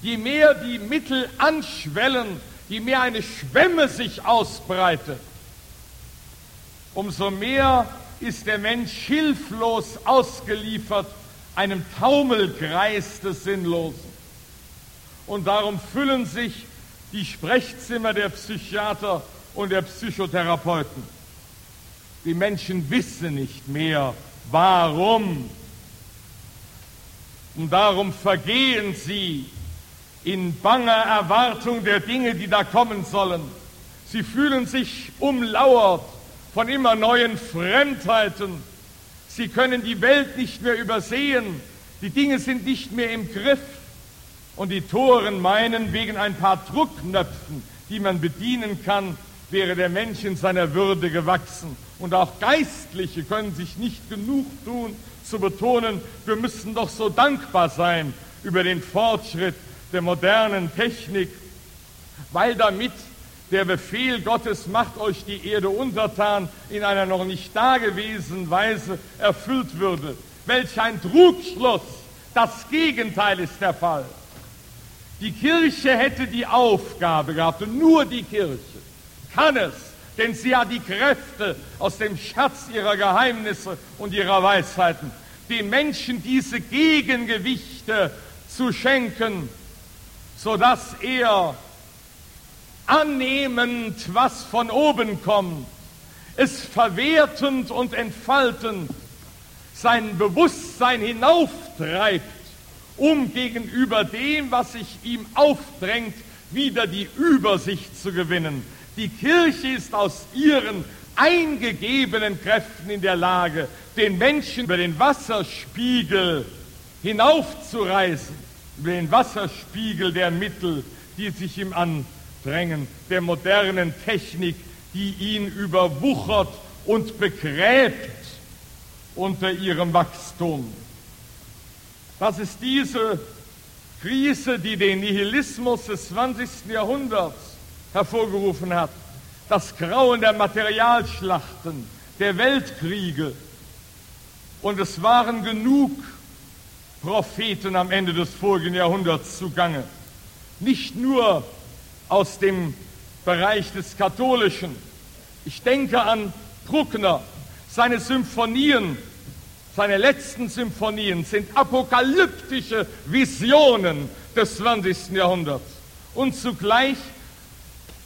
Speaker 2: Je mehr die Mittel anschwellen, je mehr eine Schwemme sich ausbreitet, umso mehr ist der Mensch hilflos ausgeliefert einem Taumelkreis des Sinnlosen. Und darum füllen sich die Sprechzimmer der Psychiater und der Psychotherapeuten. Die Menschen wissen nicht mehr, warum. Und darum vergehen sie in banger Erwartung der Dinge, die da kommen sollen. Sie fühlen sich umlauert von immer neuen Fremdheiten. Sie können die Welt nicht mehr übersehen. Die Dinge sind nicht mehr im Griff. Und die Toren meinen, wegen ein paar Druckknöpfen, die man bedienen kann, wäre der Mensch in seiner Würde gewachsen. Und auch Geistliche können sich nicht genug tun, zu betonen, wir müssen doch so dankbar sein über den Fortschritt der modernen Technik, weil damit der Befehl Gottes macht euch die Erde untertan in einer noch nicht dagewesenen Weise erfüllt würde. Welch ein Trugschluss! Das Gegenteil ist der Fall. Die Kirche hätte die Aufgabe gehabt, und nur die Kirche kann es, denn sie hat die Kräfte aus dem Schatz ihrer Geheimnisse und ihrer Weisheiten, den Menschen diese Gegengewichte zu schenken, sodass er annehmend, was von oben kommt, es verwertend und entfaltend sein Bewusstsein hinauftreibt, um gegenüber dem, was sich ihm aufdrängt, wieder die Übersicht zu gewinnen. Die Kirche ist aus ihren eingegebenen Kräften in der Lage, den Menschen über den Wasserspiegel hinaufzureißen, über den Wasserspiegel der Mittel, die sich ihm an Drängen der modernen Technik, die ihn überwuchert und begräbt unter ihrem Wachstum. Das ist diese Krise, die den Nihilismus des 20. Jahrhunderts hervorgerufen hat. Das Grauen der Materialschlachten, der Weltkriege. Und es waren genug Propheten am Ende des vorigen Jahrhunderts zugange. Nicht nur aus dem Bereich des Katholischen. Ich denke an Bruckner. Seine Symphonien, seine letzten Symphonien sind apokalyptische Visionen des 20. Jahrhunderts. Und zugleich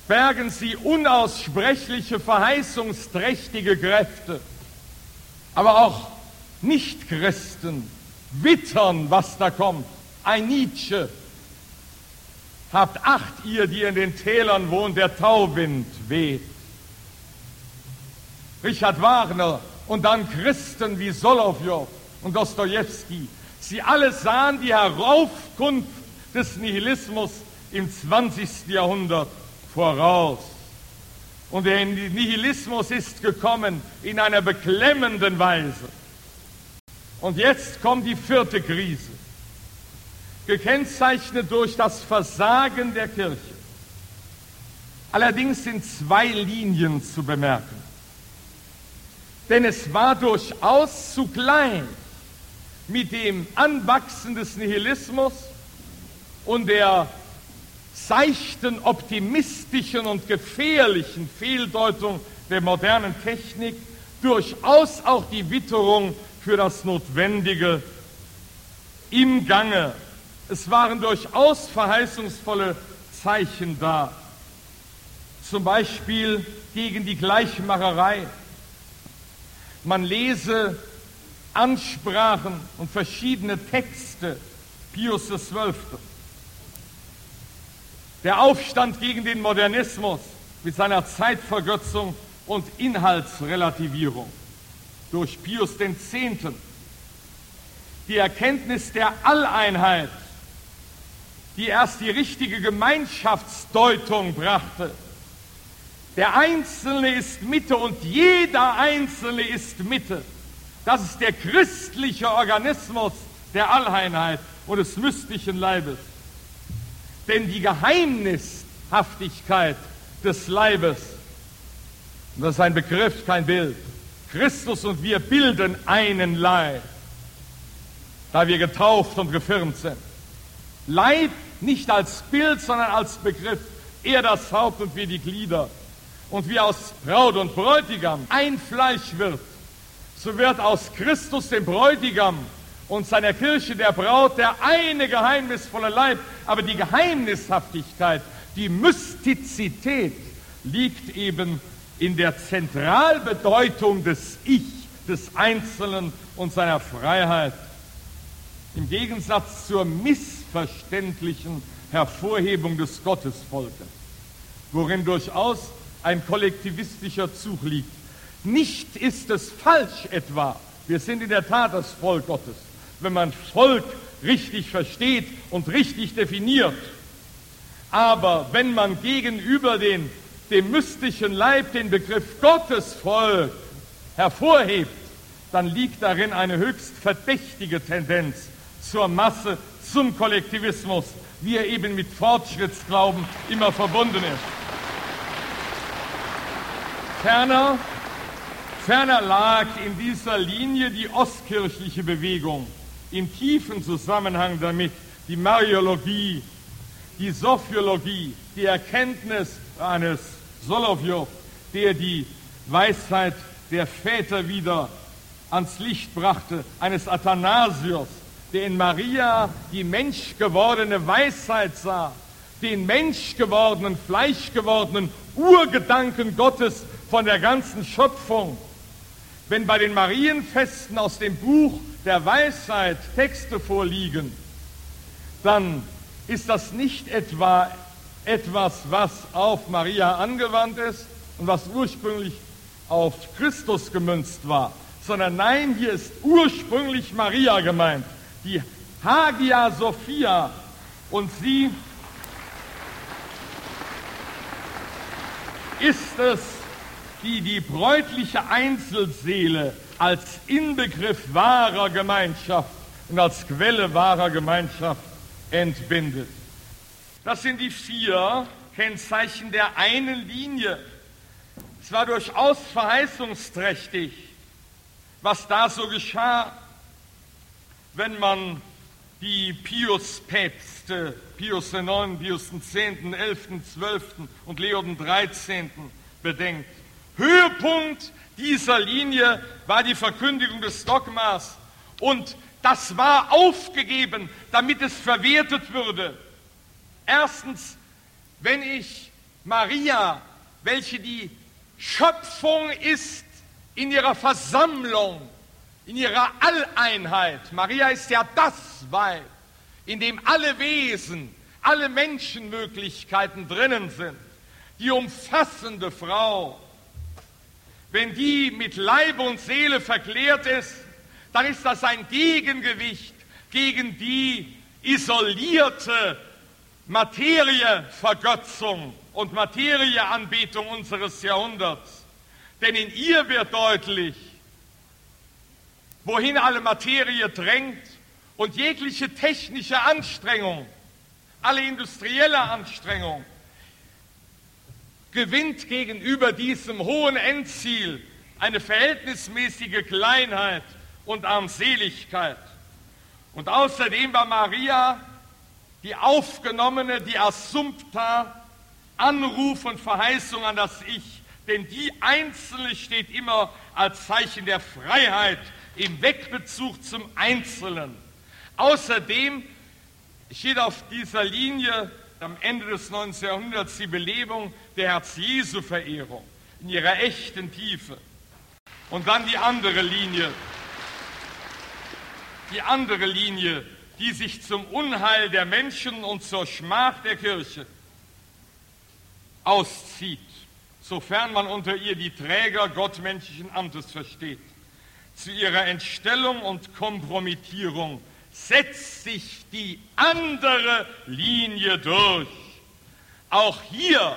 Speaker 2: bergen sie unaussprechliche, verheißungsträchtige Kräfte. Aber auch Nichtchristen wittern, was da kommt. Ein Nietzsche, Habt Acht, ihr, die in den Tälern wohnt, der Tauwind weht. Richard Wagner und dann Christen wie Solowjow und Dostoevsky. Sie alle sahen die Heraufkunft des Nihilismus im 20. Jahrhundert voraus. Und der Nihilismus ist gekommen in einer beklemmenden Weise. Und jetzt kommt die vierte Krise, gekennzeichnet durch das Versagen der Kirche. Allerdings sind zwei Linien zu bemerken. Denn es war durchaus zugleich mit dem Anwachsen des Nihilismus und der seichten, optimistischen und gefährlichen Fehldeutung der modernen Technik durchaus auch die Witterung für das Notwendige im Gange. Es waren durchaus verheißungsvolle Zeichen da. Zum Beispiel gegen die Gleichmacherei. Man lese Ansprachen und verschiedene Texte Pius XII. Der Aufstand gegen den Modernismus mit seiner Zeitvergötzung und Inhaltsrelativierung durch Pius X. Die Erkenntnis der Alleinheit, die erst die richtige Gemeinschaftsdeutung brachte. Der Einzelne ist Mitte und jeder Einzelne ist Mitte. Das ist der christliche Organismus der Alleinheit und des mystischen Leibes. Denn die Geheimnishaftigkeit des Leibes, und das ist ein Begriff, kein Bild, Christus und wir bilden einen Leib, da wir getauft und gefirmt sind. Leib nicht als Bild, sondern als Begriff. Er das Haupt und wir die Glieder. Und wie aus Braut und Bräutigam ein Fleisch wird, so wird aus Christus dem Bräutigam und seiner Kirche der Braut der eine geheimnisvolle Leib, aber die Geheimnishaftigkeit, die Mystizität liegt eben in der Zentralbedeutung des Ich, des Einzelnen und seiner Freiheit. Im Gegensatz zur missverständlichen Hervorhebung des Gottesvolkes, worin durchaus ein kollektivistischer Zug liegt. Nicht ist es falsch etwa, wir sind in der Tat das Volk Gottes, wenn man Volk richtig versteht und richtig definiert. Aber wenn man gegenüber den, dem mystischen Leib den Begriff Gottesvolk hervorhebt, dann liegt darin eine höchst verdächtige Tendenz zur Masse, zum Kollektivismus, wie er eben mit Fortschrittsglauben immer verbunden ist. Ferner, ferner lag in dieser Linie die ostkirchliche Bewegung im tiefen Zusammenhang damit die Mariologie, die Sophiologie, die Erkenntnis eines Solovjow, der die Weisheit der Väter wieder ans Licht brachte, eines Athanasius, der in Maria die menschgewordene Weisheit sah, den menschgewordenen, fleischgewordenen Urgedanken Gottes von der ganzen Schöpfung. Wenn bei den Marienfesten aus dem Buch der Weisheit Texte vorliegen, dann ist das nicht etwa etwas, was auf Maria angewandt ist und was ursprünglich auf Christus gemünzt war, sondern nein, hier ist ursprünglich Maria gemeint, die Hagia Sophia und sie ist es, die die bräutliche Einzelseele als Inbegriff wahrer Gemeinschaft und als Quelle wahrer Gemeinschaft entbindet. Das sind die vier Kennzeichen der einen Linie. Es war durchaus verheißungsträchtig, was da so geschah, wenn man die Pius-Päpste, Pius IX, Pius X., XI., XII. und Leo XIII. bedenkt. Höhepunkt dieser Linie war die Verkündigung des Dogmas und das war aufgegeben, damit es verwertet würde. Erstens, wenn ich Maria, welche die Schöpfung ist in ihrer Versammlung, in ihrer Alleinheit, Maria ist ja das Weib, in dem alle Wesen, alle Menschenmöglichkeiten drinnen sind, die umfassende Frau, wenn die mit Leib und Seele verklärt ist, dann ist das ein Gegengewicht gegen die isolierte Materievergötzung und Materieanbetung unseres Jahrhunderts. Denn in ihr wird deutlich, wohin alle Materie drängt und jegliche technische Anstrengung, alle industrielle Anstrengung gewinnt gegenüber diesem hohen Endziel eine verhältnismäßige Kleinheit und Armseligkeit. Und außerdem war Maria die aufgenommene, die Assumpta, Anruf und Verheißung an das Ich. Denn die Einzelne steht immer als Zeichen der Freiheit im Wegbezug zum Einzelnen. Außerdem steht auf dieser Linie am Ende des 19. Jahrhunderts die Belebung der Herz-Jesu-Verehrung in ihrer echten Tiefe. Und dann die andere Linie, die andere Linie, die sich zum Unheil der Menschen und zur Schmach der Kirche auszieht, sofern man unter ihr die Träger gottmenschlichen Amtes versteht. Zu ihrer Entstellung und Kompromittierung setzt sich die andere Linie durch. Auch hier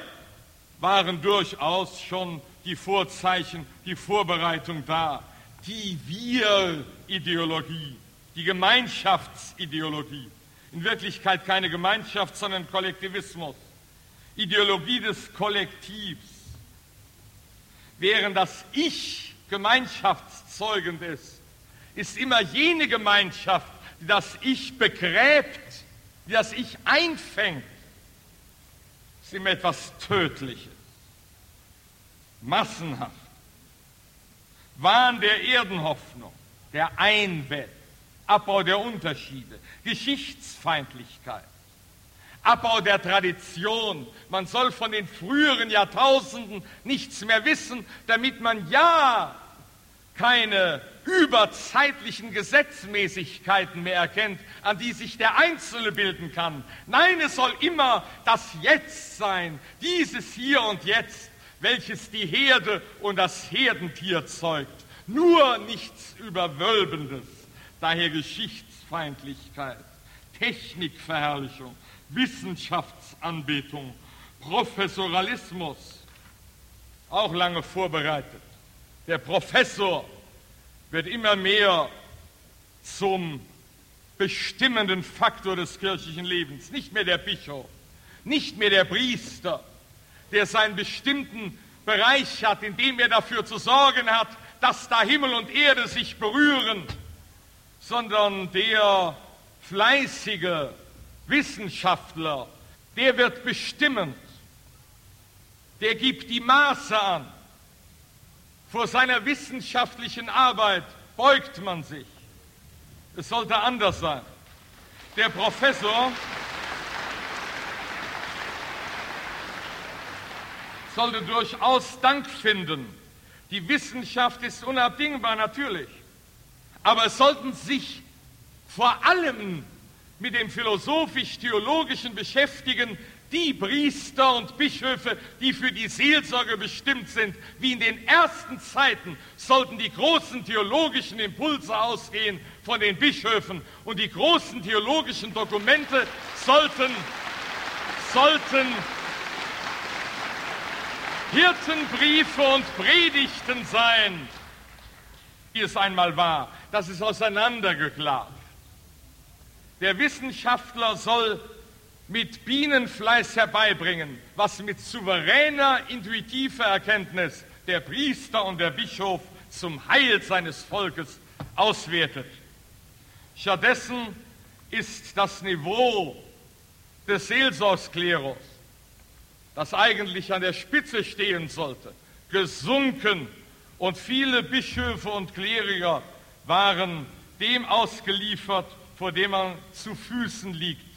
Speaker 2: waren durchaus schon die Vorzeichen, die Vorbereitung da. Die Wir-Ideologie, die Gemeinschaftsideologie. In Wirklichkeit keine Gemeinschaft, sondern Kollektivismus. Ideologie des Kollektivs. Während das Ich gemeinschaftszeugend ist, ist immer jene Gemeinschaft, die das Ich begräbt, die das Ich einfängt, ist immer etwas Tödliches, massenhaft. Wahn der Erdenhoffnung, der Einwelt, Abbau der Unterschiede, Geschichtsfeindlichkeit, Abbau der Tradition. Man soll von den früheren Jahrtausenden nichts mehr wissen, damit man ja keine überzeitlichen Gesetzmäßigkeiten mehr erkennt, an die sich der Einzelne bilden kann. Nein, es soll immer das Jetzt sein, dieses Hier und Jetzt, welches die Herde und das Herdentier zeugt. Nur nichts Überwölbendes, daher Geschichtsfeindlichkeit, Technikverherrlichung, Wissenschaftsanbetung, Professoralismus, auch lange vorbereitet. Der Professor wird immer mehr zum bestimmenden Faktor des kirchlichen Lebens. Nicht mehr der Bischof, nicht mehr der Priester, der seinen bestimmten Bereich hat, in dem er dafür zu sorgen hat, dass da Himmel und Erde sich berühren, sondern der fleißige Wissenschaftler, der wird bestimmend, der gibt die Maße an, vor seiner wissenschaftlichen Arbeit beugt man sich. Es sollte anders sein. Der Professor sollte durchaus Dank finden. Die Wissenschaft ist unabdingbar, natürlich. Aber es sollten sich vor allem mit dem philosophisch-theologischen beschäftigen, die Priester und Bischöfe, die für die Seelsorge bestimmt sind, wie in den ersten Zeiten, sollten die großen theologischen Impulse ausgehen von den Bischöfen und die großen theologischen Dokumente sollten, sollten Hirtenbriefe und Predigten sein, wie es einmal war. Das ist auseinandergeklagt. Der Wissenschaftler soll mit Bienenfleiß herbeibringen, was mit souveräner, intuitiver Erkenntnis der Priester und der Bischof zum Heil seines Volkes auswertet. Stattdessen ist das Niveau des Seelsorgsklerus, das eigentlich an der Spitze stehen sollte, gesunken und viele Bischöfe und Kleriker waren dem ausgeliefert, vor dem man zu Füßen liegt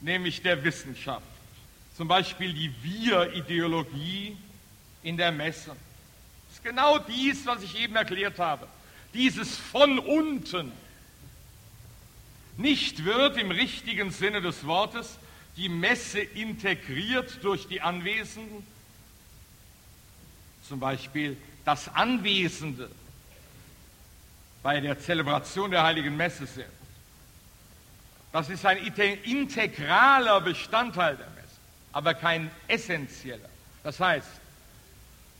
Speaker 2: nämlich der Wissenschaft. Zum Beispiel die Wir-Ideologie in der Messe. Das ist genau dies, was ich eben erklärt habe. Dieses von unten. Nicht wird im richtigen Sinne des Wortes die Messe integriert durch die Anwesenden, zum Beispiel das Anwesende bei der Zelebration der heiligen Messe sind. Das ist ein integraler Bestandteil der Messe. aber kein essentieller. Das heißt,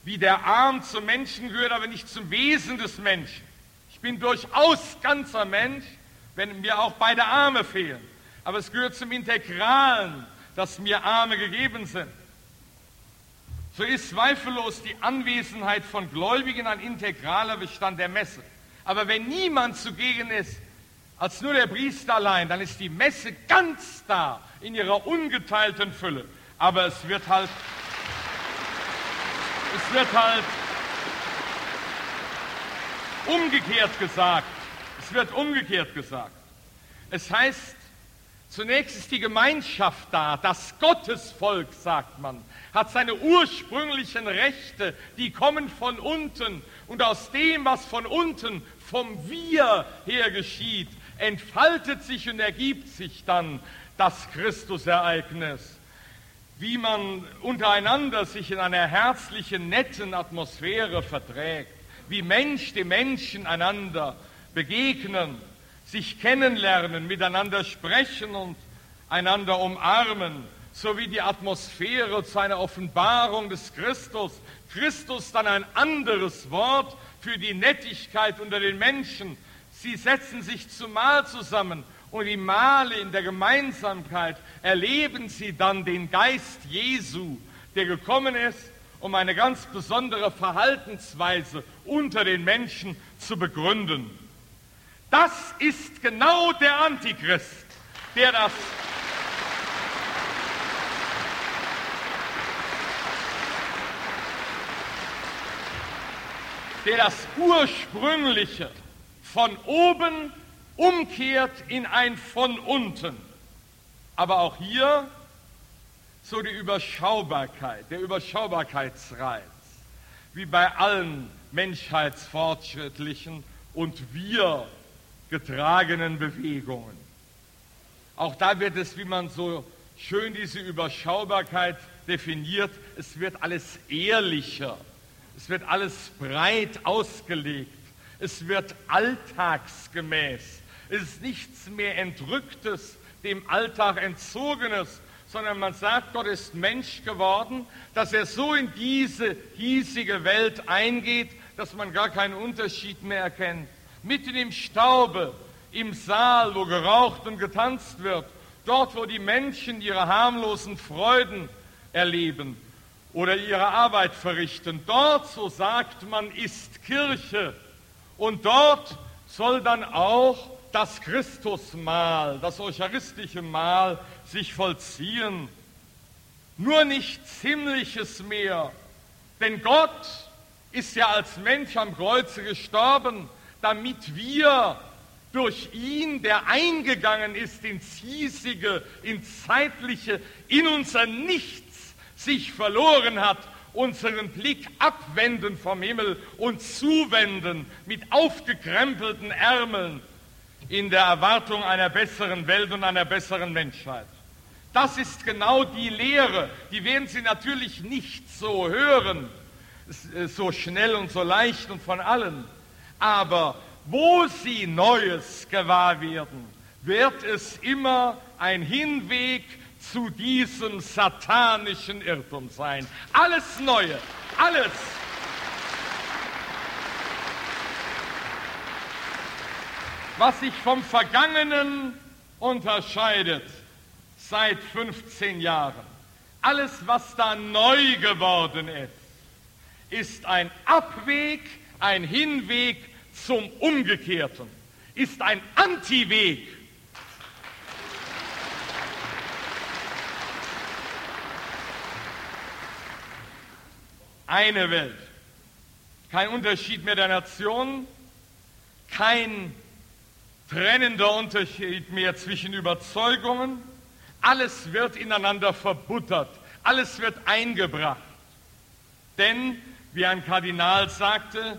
Speaker 2: wie der Arm zum Menschen gehört, aber nicht zum Wesen des Menschen. Ich bin durchaus ganzer Mensch, wenn mir auch beide Arme fehlen. Aber es gehört zum Integralen, dass mir Arme gegeben sind. So ist zweifellos die Anwesenheit von Gläubigen ein integraler Bestand der Messe. Aber wenn niemand zugegen ist, als nur der Priester allein, dann ist die Messe ganz da in ihrer ungeteilten Fülle. Aber es wird halt, es wird halt umgekehrt gesagt. Es wird umgekehrt gesagt. Es heißt, zunächst ist die Gemeinschaft da, das Gottesvolk, sagt man, hat seine ursprünglichen Rechte, die kommen von unten. Und aus dem, was von unten, vom Wir her geschieht, entfaltet sich und ergibt sich dann das Christusereignis. Wie man untereinander sich in einer herzlichen, netten Atmosphäre verträgt, wie Mensch dem Menschen einander begegnen, sich kennenlernen, miteinander sprechen und einander umarmen, sowie die Atmosphäre zu einer Offenbarung des Christus. Christus dann ein anderes Wort für die Nettigkeit unter den Menschen. Sie setzen sich zum Mahl zusammen und im Male in der Gemeinsamkeit erleben sie dann den Geist Jesu, der gekommen ist, um eine ganz besondere Verhaltensweise unter den Menschen zu begründen. Das ist genau der Antichrist, der das der das Ursprüngliche von oben umkehrt in ein von unten. Aber auch hier so die Überschaubarkeit, der Überschaubarkeitsreiz, wie bei allen menschheitsfortschrittlichen und wir getragenen Bewegungen. Auch da wird es, wie man so schön diese Überschaubarkeit definiert, es wird alles ehrlicher, es wird alles breit ausgelegt, es wird alltagsgemäß, es ist nichts mehr Entrücktes, dem Alltag entzogenes, sondern man sagt, Gott ist Mensch geworden, dass er so in diese hiesige Welt eingeht, dass man gar keinen Unterschied mehr erkennt. Mitten im Staube, im Saal, wo geraucht und getanzt wird, dort, wo die Menschen ihre harmlosen Freuden erleben oder ihre Arbeit verrichten, dort, so sagt man, ist Kirche. Und dort soll dann auch das Christusmahl, das eucharistische Mahl sich vollziehen. Nur nicht ziemliches mehr, denn Gott ist ja als Mensch am Kreuze gestorben, damit wir durch ihn, der eingegangen ist ins hiesige, ins zeitliche, in unser Nichts sich verloren hat, unseren Blick abwenden vom Himmel und zuwenden mit aufgekrempelten Ärmeln in der Erwartung einer besseren Welt und einer besseren Menschheit. Das ist genau die Lehre. Die werden Sie natürlich nicht so hören, äh, so schnell und so leicht und von allen. Aber wo Sie Neues gewahr werden, wird es immer ein Hinweg zu diesem satanischen Irrtum sein. Alles Neue, alles was sich vom Vergangenen unterscheidet seit 15 Jahren. Alles, was da neu geworden ist, ist ein Abweg, ein Hinweg zum Umgekehrten, ist ein Antiweg. Eine Welt, kein Unterschied mehr der Nationen, kein trennender Unterschied mehr zwischen Überzeugungen. Alles wird ineinander verbuttert, alles wird eingebracht. Denn, wie ein Kardinal sagte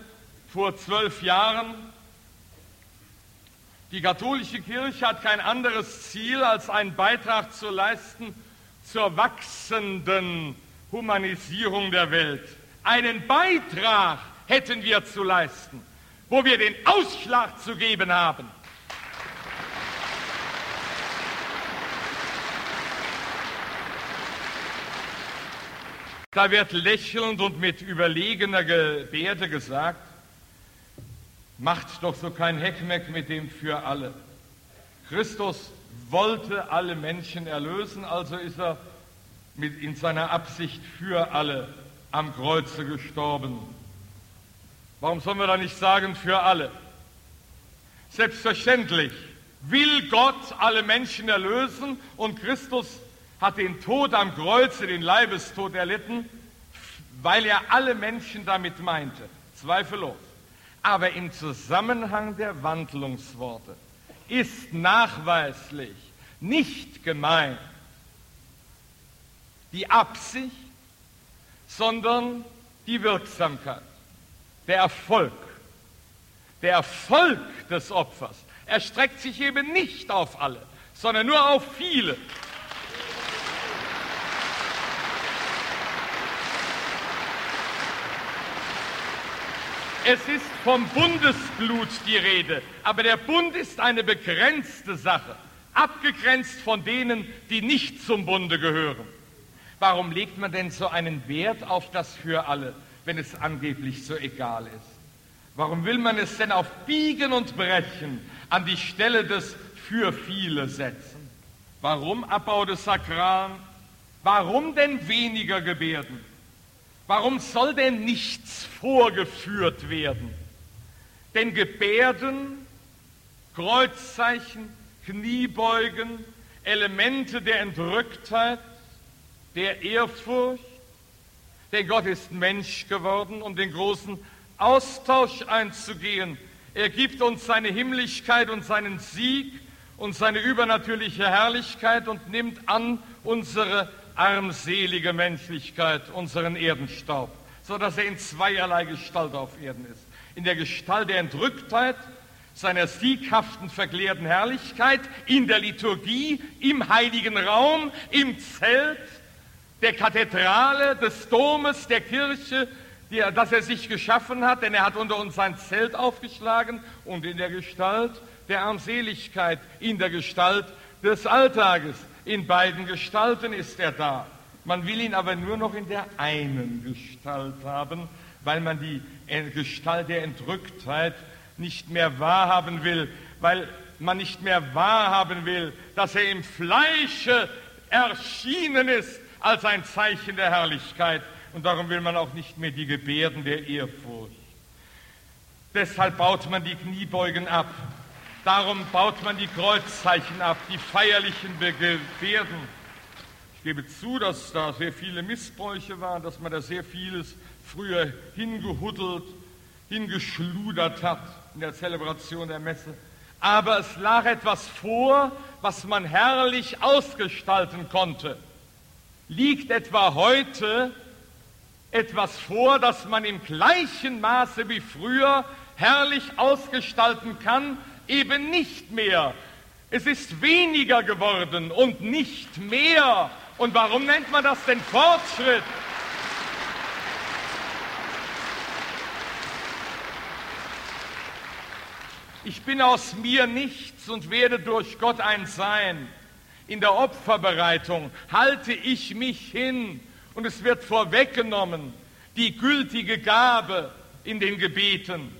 Speaker 2: vor zwölf Jahren, die katholische Kirche hat kein anderes Ziel, als einen Beitrag zu leisten zur wachsenden Humanisierung der Welt. Einen Beitrag hätten wir zu leisten, wo wir den Ausschlag zu geben haben. Da wird lächelnd und mit überlegener Gebärde gesagt, macht doch so kein Heckmeck mit dem für alle. Christus wollte alle Menschen erlösen, also ist er mit in seiner Absicht für alle am Kreuze gestorben. Warum sollen wir da nicht sagen für alle? Selbstverständlich will Gott alle Menschen erlösen und Christus hat den Tod am Kreuze, den Leibestod erlitten, weil er alle Menschen damit meinte. Zweifellos. Aber im Zusammenhang der Wandlungsworte ist nachweislich nicht gemeint die Absicht, sondern die Wirksamkeit, der Erfolg. Der Erfolg des Opfers erstreckt sich eben nicht auf alle, sondern nur auf viele. Es ist vom Bundesblut die Rede, aber der Bund ist eine begrenzte Sache, abgegrenzt von denen, die nicht zum Bunde gehören. Warum legt man denn so einen Wert auf das für alle, wenn es angeblich so egal ist? Warum will man es denn auf Biegen und Brechen an die Stelle des für viele setzen? Warum Abbau des Sakralen? Warum denn weniger Gebärden? Warum soll denn nichts vorgeführt werden? Denn Gebärden, Kreuzzeichen, Kniebeugen, Elemente der Entrücktheit, der Ehrfurcht, denn Gott ist Mensch geworden, um den großen Austausch einzugehen. Er gibt uns seine Himmlichkeit und seinen Sieg und seine übernatürliche Herrlichkeit und nimmt an unsere armselige Menschlichkeit, unseren Erdenstaub, so dass er in zweierlei Gestalt auf Erden ist. In der Gestalt der Entrücktheit, seiner sieghaften, verklärten Herrlichkeit, in der Liturgie, im heiligen Raum, im Zelt, der Kathedrale, des Domes, der Kirche, die, das er sich geschaffen hat, denn er hat unter uns sein Zelt aufgeschlagen und in der Gestalt der Armseligkeit, in der Gestalt des Alltages, in beiden Gestalten ist er da. Man will ihn aber nur noch in der einen Gestalt haben, weil man die Gestalt der Entrücktheit nicht mehr wahrhaben will, weil man nicht mehr wahrhaben will, dass er im Fleische erschienen ist als ein Zeichen der Herrlichkeit. Und darum will man auch nicht mehr die Gebärden der Ehrfurcht. Deshalb baut man die Kniebeugen ab. Darum baut man die Kreuzzeichen ab, die feierlichen Gebärden. Ich gebe zu, dass da sehr viele Missbräuche waren, dass man da sehr vieles früher hingehuddelt, hingeschludert hat in der Zelebration der Messe. Aber es lag etwas vor, was man herrlich ausgestalten konnte. Liegt etwa heute etwas vor, das man im gleichen Maße wie früher herrlich ausgestalten kann, eben nicht mehr. Es ist weniger geworden und nicht mehr. Und warum nennt man das denn Fortschritt? Ich bin aus mir nichts und werde durch Gott ein Sein. In der Opferbereitung halte ich mich hin und es wird vorweggenommen, die gültige Gabe in den Gebeten.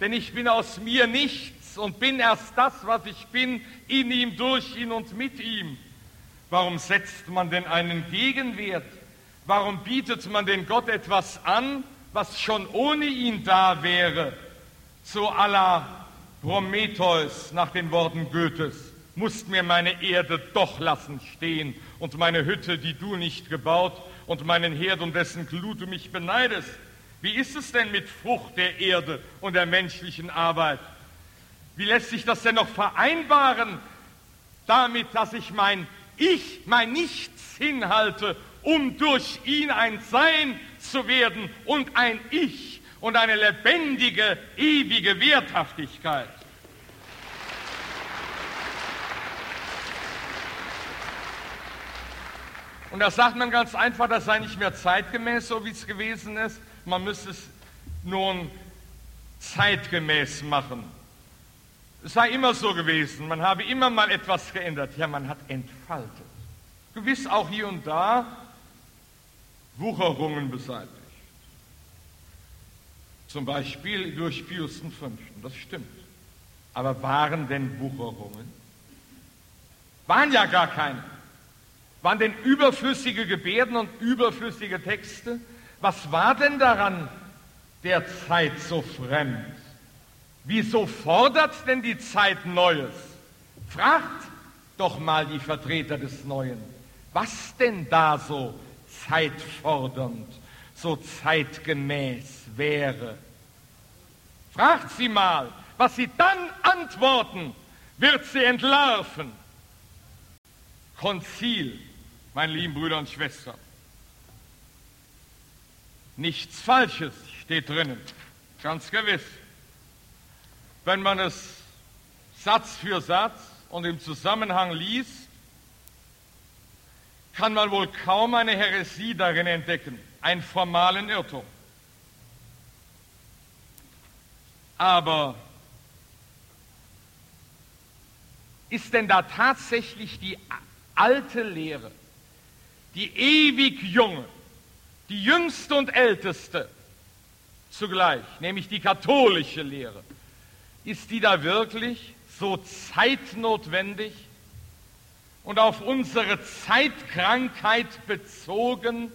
Speaker 2: Denn ich bin aus mir nichts und bin erst das, was ich bin, in ihm, durch ihn und mit ihm. Warum setzt man denn einen Gegenwert? Warum bietet man denn Gott etwas an, was schon ohne ihn da wäre? So à la Prometheus nach den Worten Goethes musst mir meine Erde doch lassen stehen und meine Hütte, die du nicht gebaut, und meinen Herd, um dessen Glut du mich beneidest. Wie ist es denn mit Frucht der Erde und der menschlichen Arbeit? Wie lässt sich das denn noch vereinbaren damit, dass ich mein Ich, mein Nichts hinhalte, um durch ihn ein Sein zu werden und ein Ich und eine lebendige, ewige Werthaftigkeit? Und da sagt man ganz einfach, das sei nicht mehr zeitgemäß, so wie es gewesen ist. Man müsste es nun zeitgemäß machen. Es sei immer so gewesen, man habe immer mal etwas geändert. Ja, man hat entfaltet. Gewiss auch hier und da Wucherungen beseitigt. Zum Beispiel durch Pius V. Das stimmt. Aber waren denn Wucherungen? Waren ja gar keine. Waren denn überflüssige Gebärden und überflüssige Texte? Was war denn daran der Zeit so fremd? Wieso fordert denn die Zeit Neues? Fragt doch mal die Vertreter des Neuen, was denn da so zeitfordernd, so zeitgemäß wäre. Fragt sie mal, was sie dann antworten, wird sie entlarven. Konzil, meine lieben Brüder und Schwestern. Nichts Falsches steht drinnen, ganz gewiss. Wenn man es Satz für Satz und im Zusammenhang liest, kann man wohl kaum eine Häresie darin entdecken, einen formalen Irrtum. Aber ist denn da tatsächlich die alte Lehre, die ewig junge, die jüngste und älteste zugleich, nämlich die katholische Lehre, ist die da wirklich so zeitnotwendig und auf unsere Zeitkrankheit bezogen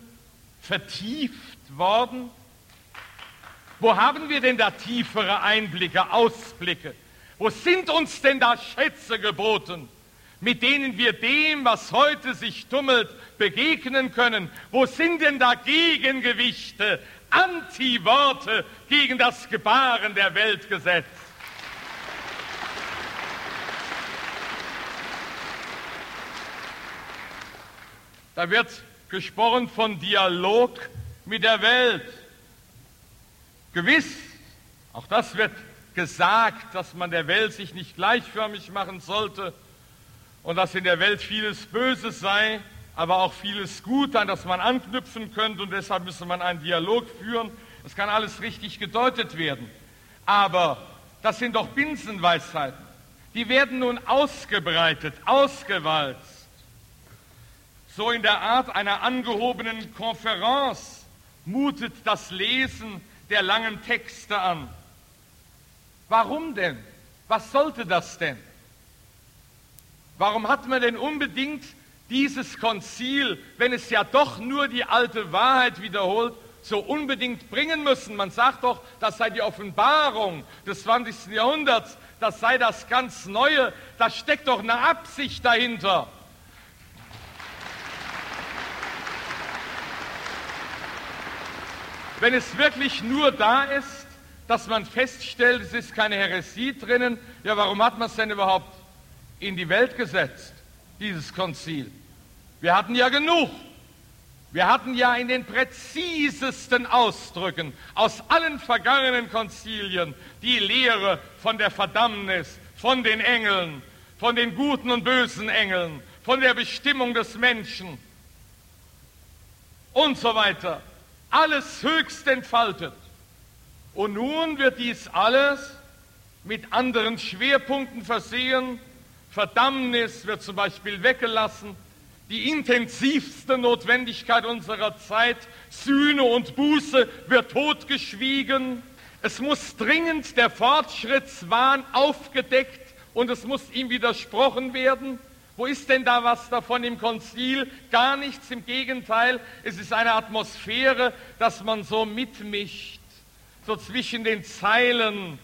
Speaker 2: vertieft worden? Wo haben wir denn da tiefere Einblicke, Ausblicke? Wo sind uns denn da Schätze geboten, mit denen wir dem, was heute sich tummelt, begegnen können? Wo sind denn da Gegengewichte, Antiworte gegen das Gebaren der Weltgesetz? Da wird gesprochen von Dialog mit der Welt. Gewiss, auch das wird gesagt, dass man der Welt sich nicht gleichförmig machen sollte und dass in der Welt vieles Böses sei, aber auch vieles Gut, an das man anknüpfen könnte und deshalb müsse man einen Dialog führen. Das kann alles richtig gedeutet werden. Aber das sind doch Binsenweisheiten. Die werden nun ausgebreitet, ausgewalzt. So in der Art einer angehobenen Konferenz mutet das Lesen der langen Texte an. Warum denn? Was sollte das denn? Warum hat man denn unbedingt dieses Konzil, wenn es ja doch nur die alte Wahrheit wiederholt, so unbedingt bringen müssen? Man sagt doch, das sei die Offenbarung des 20. Jahrhunderts, das sei das ganz Neue, da steckt doch eine Absicht dahinter. Wenn es wirklich nur da ist, dass man feststellt, es ist keine Häresie drinnen, ja, warum hat man es denn überhaupt in die Welt gesetzt, dieses Konzil? Wir hatten ja genug. Wir hatten ja in den präzisesten Ausdrücken aus allen vergangenen Konzilien die Lehre von der Verdammnis, von den Engeln, von den guten und bösen Engeln, von der Bestimmung des Menschen und so weiter alles höchst entfaltet. Und nun wird dies alles mit anderen Schwerpunkten versehen. Verdammnis wird zum Beispiel weggelassen. Die intensivste Notwendigkeit unserer Zeit, Sühne und Buße, wird totgeschwiegen. Es muss dringend der Fortschrittswahn aufgedeckt und es muss ihm widersprochen werden. Wo ist denn da was davon im Konzil? Gar nichts, im Gegenteil, es ist eine Atmosphäre, dass man so mitmischt, so zwischen den Zeilen,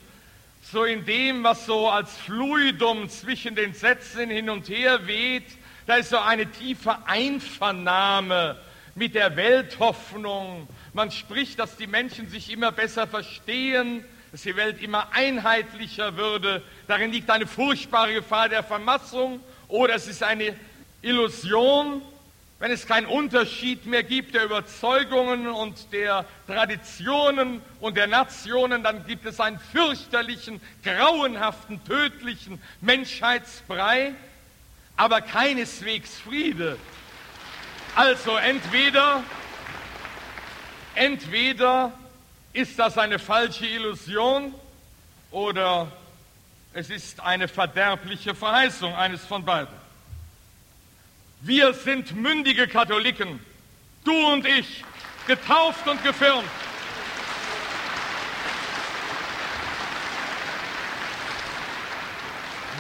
Speaker 2: so in dem, was so als Fluidum zwischen den Sätzen hin und her weht. Da ist so eine tiefe Einvernahme mit der Welthoffnung. Man spricht, dass die Menschen sich immer besser verstehen, dass die Welt immer einheitlicher würde. Darin liegt eine furchtbare Gefahr der Vermassung oder es ist eine Illusion, wenn es keinen Unterschied mehr gibt der Überzeugungen und der Traditionen und der Nationen, dann gibt es einen fürchterlichen, grauenhaften, tödlichen Menschheitsbrei, aber keineswegs Friede. Also entweder, entweder ist das eine falsche Illusion oder es ist eine verderbliche Verheißung, eines von beiden. Wir sind mündige Katholiken, du und ich. getauft und gefirmt.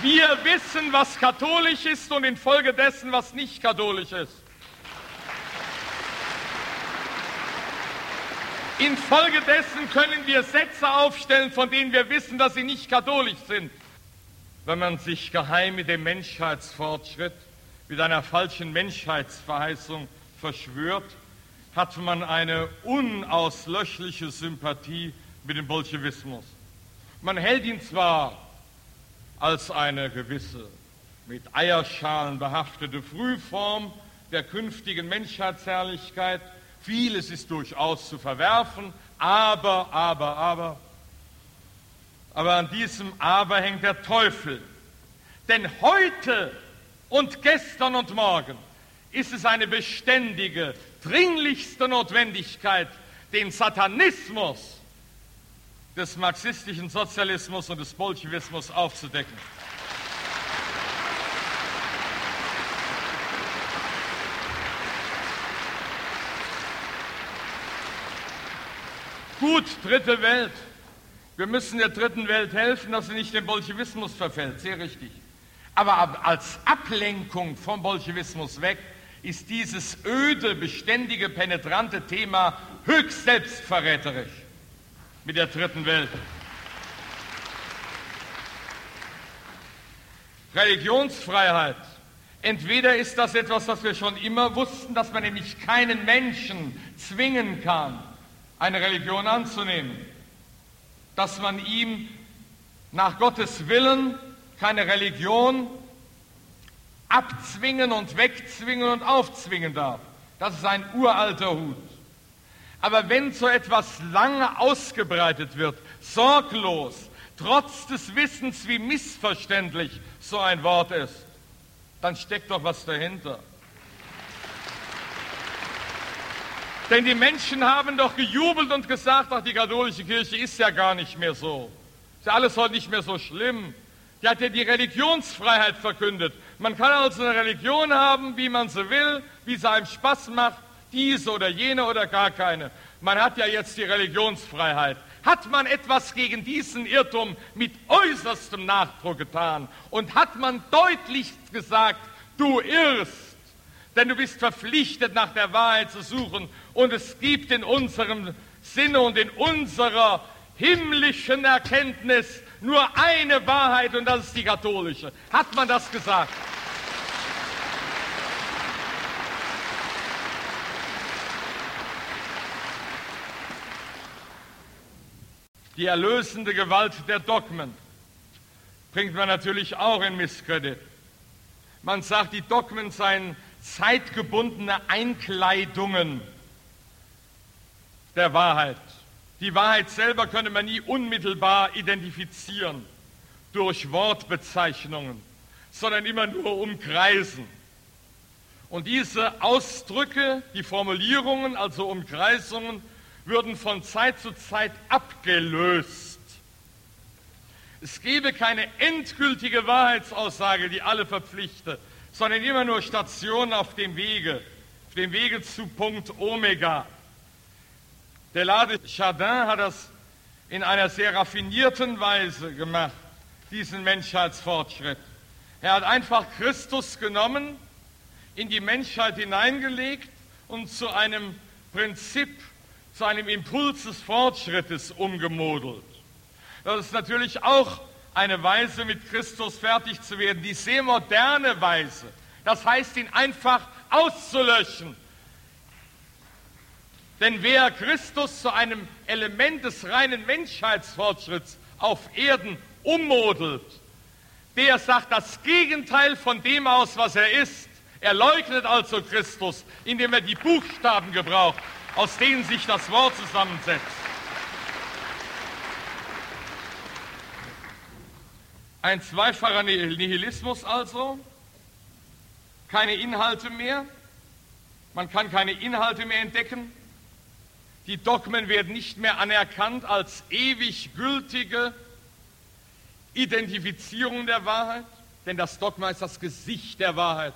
Speaker 2: Wir wissen, was katholisch ist und infolgedessen, was nicht katholisch ist. Infolgedessen können wir Sätze aufstellen, von denen wir wissen, dass sie nicht katholisch sind. Wenn man sich geheim mit dem Menschheitsfortschritt, mit einer falschen Menschheitsverheißung verschwört, hat man eine unauslöschliche Sympathie mit dem Bolschewismus. Man hält ihn zwar als eine gewisse mit Eierschalen behaftete Frühform der künftigen Menschheitsherrlichkeit. Vieles ist durchaus zu verwerfen, aber, aber, aber. Aber an diesem Aber hängt der Teufel. Denn heute und gestern und morgen ist es eine beständige, dringlichste Notwendigkeit, den Satanismus des marxistischen Sozialismus und des Bolschewismus aufzudecken. Gut, dritte Welt. Wir müssen der dritten Welt helfen, dass sie nicht dem Bolschewismus verfällt. Sehr richtig. Aber als Ablenkung vom Bolschewismus weg ist dieses öde, beständige, penetrante Thema höchst selbstverräterisch mit der dritten Welt. Religionsfreiheit. Entweder ist das etwas, was wir schon immer wussten, dass man nämlich keinen Menschen zwingen kann, eine Religion anzunehmen, dass man ihm nach Gottes Willen keine Religion abzwingen und wegzwingen und aufzwingen darf. Das ist ein uralter Hut. Aber wenn so etwas lange ausgebreitet wird, sorglos, trotz des Wissens, wie missverständlich so ein Wort ist, dann steckt doch was dahinter. Denn die Menschen haben doch gejubelt und gesagt, ach, die katholische Kirche ist ja gar nicht mehr so. Ist ja alles heute nicht mehr so schlimm. Die hat ja die Religionsfreiheit verkündet. Man kann also eine Religion haben, wie man sie will, wie es einem Spaß macht diese oder jene oder gar keine. Man hat ja jetzt die Religionsfreiheit. Hat man etwas gegen diesen Irrtum mit äußerstem Nachdruck getan und hat man deutlich gesagt, du irrst, denn du bist verpflichtet, nach der Wahrheit zu suchen und es gibt in unserem Sinne und in unserer himmlischen Erkenntnis nur eine Wahrheit und das ist die katholische. Hat man das gesagt? Die erlösende Gewalt der Dogmen bringt man natürlich auch in Misskredit. Man sagt, die Dogmen seien zeitgebundene Einkleidungen der Wahrheit. Die Wahrheit selber könne man nie unmittelbar identifizieren durch Wortbezeichnungen, sondern immer nur umkreisen. Und diese Ausdrücke, die Formulierungen, also Umkreisungen, würden von Zeit zu Zeit abgelöst. Es gebe keine endgültige Wahrheitsaussage, die alle verpflichte, sondern immer nur Stationen auf dem Wege, auf dem Wege zu Punkt Omega. Der Lade Chardin hat das in einer sehr raffinierten Weise gemacht, diesen Menschheitsfortschritt. Er hat einfach Christus genommen, in die Menschheit hineingelegt und zu einem Prinzip zu einem Impuls des Fortschrittes umgemodelt. Das ist natürlich auch eine Weise, mit Christus fertig zu werden, die sehr moderne Weise. Das heißt, ihn einfach auszulöschen. Denn wer Christus zu einem Element des reinen Menschheitsfortschritts auf Erden ummodelt, der sagt das Gegenteil von dem aus, was er ist. Er leugnet also Christus, indem er die Buchstaben gebraucht aus denen sich das Wort zusammensetzt. Ein zweifacher Nihilismus also, keine Inhalte mehr, man kann keine Inhalte mehr entdecken, die Dogmen werden nicht mehr anerkannt als ewig gültige Identifizierung der Wahrheit, denn das Dogma ist das Gesicht der Wahrheit.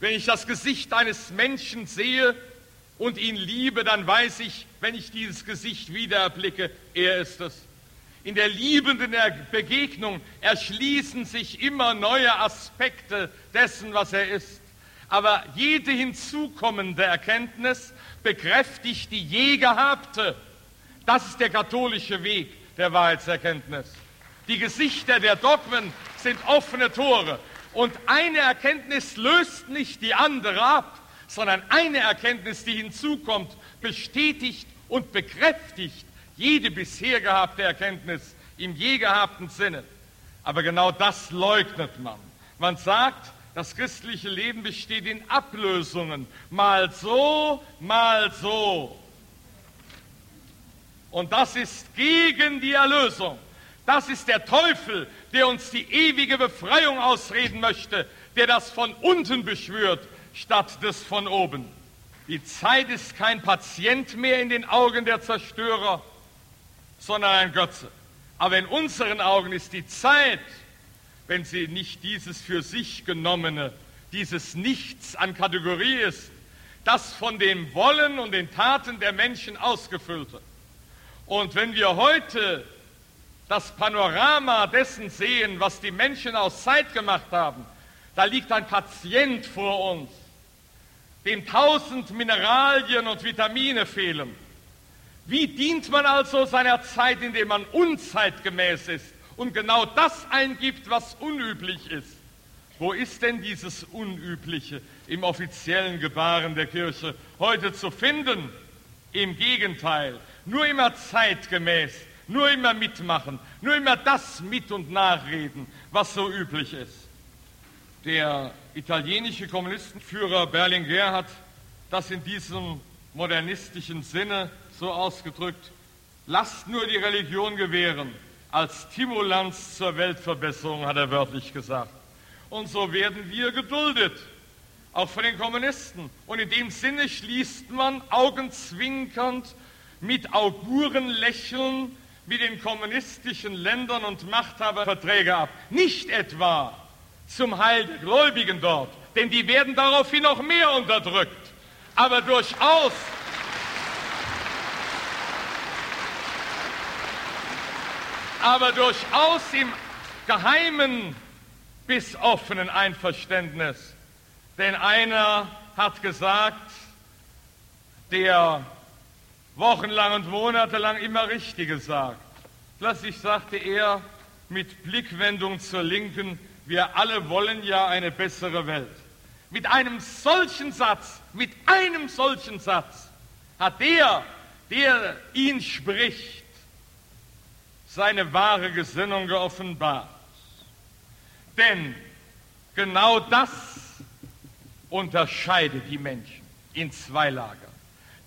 Speaker 2: Wenn ich das Gesicht eines Menschen sehe, und ihn liebe, dann weiß ich, wenn ich dieses Gesicht wieder erblicke, er ist es. In der liebenden Begegnung erschließen sich immer neue Aspekte dessen, was er ist. Aber jede hinzukommende Erkenntnis bekräftigt die je gehabte. Das ist der katholische Weg der Wahrheitserkenntnis. Die Gesichter der Dogmen sind offene Tore. Und eine Erkenntnis löst nicht die andere ab, sondern eine Erkenntnis, die hinzukommt, bestätigt und bekräftigt jede bisher gehabte Erkenntnis im je gehabten Sinne. Aber genau das leugnet man. Man sagt, das christliche Leben besteht in Ablösungen, mal so, mal so. Und das ist gegen die Erlösung. Das ist der Teufel, der uns die ewige Befreiung ausreden möchte, der das von unten beschwört, statt des von oben. Die Zeit ist kein Patient mehr in den Augen der Zerstörer, sondern ein Götze. Aber in unseren Augen ist die Zeit, wenn sie nicht dieses für sich genommene, dieses Nichts an Kategorie ist, das von dem Wollen und den Taten der Menschen ausgefüllte. Und wenn wir heute das Panorama dessen sehen, was die Menschen aus Zeit gemacht haben, da liegt ein Patient vor uns, dem tausend Mineralien und Vitamine fehlen, wie dient man also seiner Zeit, indem man unzeitgemäß ist und genau das eingibt, was unüblich ist? Wo ist denn dieses Unübliche im offiziellen Gebaren der Kirche heute zu finden? Im Gegenteil, nur immer zeitgemäß, nur immer mitmachen, nur immer das mit und nachreden, was so üblich ist. Der italienische Kommunistenführer Berlinguer hat das in diesem modernistischen Sinne so ausgedrückt, lasst nur die Religion gewähren, als Stimulanz zur Weltverbesserung, hat er wörtlich gesagt. Und so werden wir geduldet, auch von den Kommunisten. Und in dem Sinne schließt man augenzwinkernd mit Augurenlächeln mit den kommunistischen Ländern und Machthaberverträge ab. Nicht etwa zum Heil der Gläubigen dort, denn die werden daraufhin noch mehr unterdrückt, aber durchaus aber durchaus im geheimen bis offenen Einverständnis. Denn einer hat gesagt, der wochenlang und monatelang immer Richtiges sagt. Plötzlich sagte er mit Blickwendung zur Linken, wir alle wollen ja eine bessere Welt. Mit einem solchen Satz, mit einem solchen Satz hat der, der ihn spricht, seine wahre Gesinnung geoffenbart. Denn genau das unterscheidet die Menschen in zwei Lager.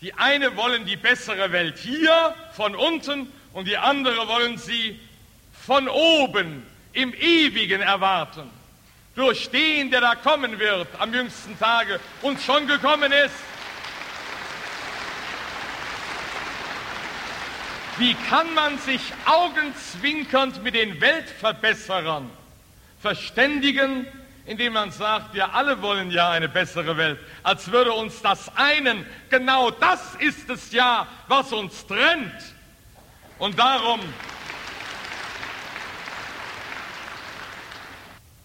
Speaker 2: Die eine wollen die bessere Welt hier von unten und die andere wollen sie von oben im Ewigen erwarten. Durch den, der da kommen wird am jüngsten Tage und schon gekommen ist. Wie kann man sich augenzwinkernd mit den Weltverbesserern verständigen, indem man sagt, wir alle wollen ja eine bessere Welt, als würde uns das einen, genau das ist es ja, was uns trennt. Und darum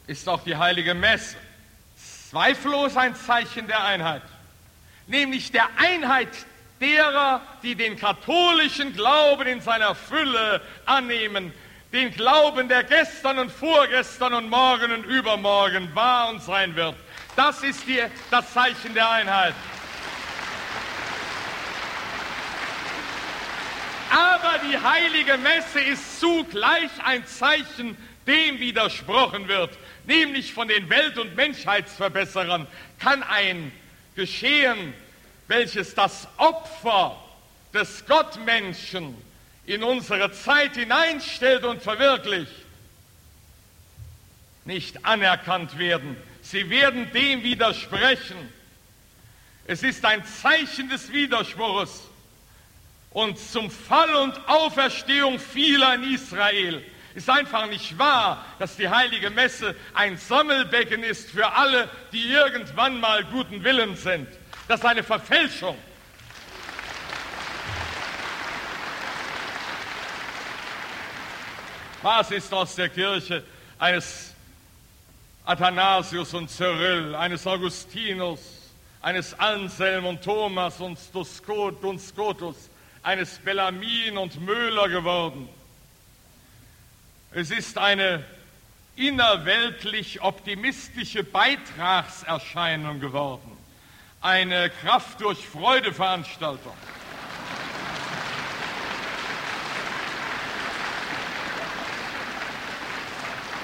Speaker 2: ist auch die heilige Messe zweifellos ein Zeichen der Einheit, nämlich der Einheit derer, die den katholischen Glauben in seiner Fülle annehmen, den Glauben, der gestern und vorgestern und morgen und übermorgen war und sein wird. Das ist die, das Zeichen der Einheit. Aber die heilige Messe ist zugleich ein Zeichen, dem widersprochen wird, nämlich von den Welt- und Menschheitsverbesserern kann ein Geschehen welches das Opfer des Gottmenschen in unsere Zeit hineinstellt und verwirklicht, nicht anerkannt werden. Sie werden dem widersprechen. Es ist ein Zeichen des Widerspruchs. Und zum Fall und Auferstehung vieler in Israel ist einfach nicht wahr, dass die heilige Messe ein Sammelbecken ist für alle, die irgendwann mal guten Willens sind. Das ist eine Verfälschung. Was ist aus der Kirche eines Athanasius und Cyril, eines Augustinus, eines Anselm und Thomas und, Duskot Scotus, eines Bellamin und Möhler geworden? Es ist eine innerweltlich optimistische Beitragserscheinung geworden eine Kraft durch Freude Veranstaltung.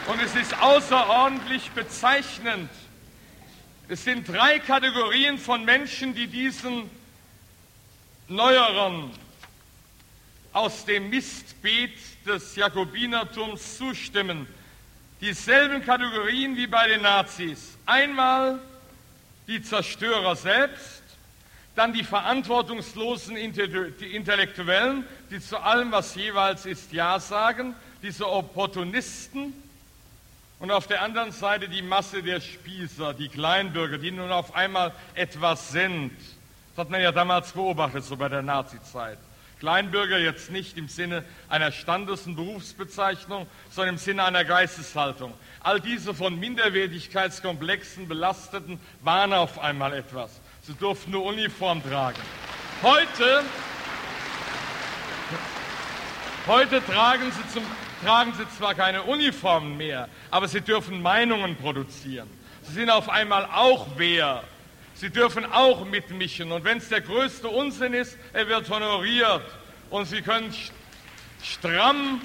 Speaker 2: Und es ist außerordentlich bezeichnend. Es sind drei Kategorien von Menschen, die diesen neueren aus dem Mistbeet des Jakobinertums zustimmen. Dieselben Kategorien wie bei den Nazis. Einmal die Zerstörer selbst, dann die verantwortungslosen Intellektuellen, die zu allem, was jeweils ist, Ja sagen, diese Opportunisten und auf der anderen Seite die Masse der Spießer, die Kleinbürger, die nun auf einmal etwas sind. Das hat man ja damals beobachtet, so bei der Nazizeit. Kleinbürger jetzt nicht im Sinne einer Standes- und Berufsbezeichnung, sondern im Sinne einer Geisteshaltung. All diese von Minderwertigkeitskomplexen belasteten waren auf einmal etwas. Sie durften nur Uniform tragen. Heute, heute tragen sie zum tragen sie zwar keine Uniformen mehr, aber sie dürfen Meinungen produzieren. Sie sind auf einmal auch wer. Sie dürfen auch mitmischen. Und wenn es der größte Unsinn ist, er wird honoriert. Und sie können stramm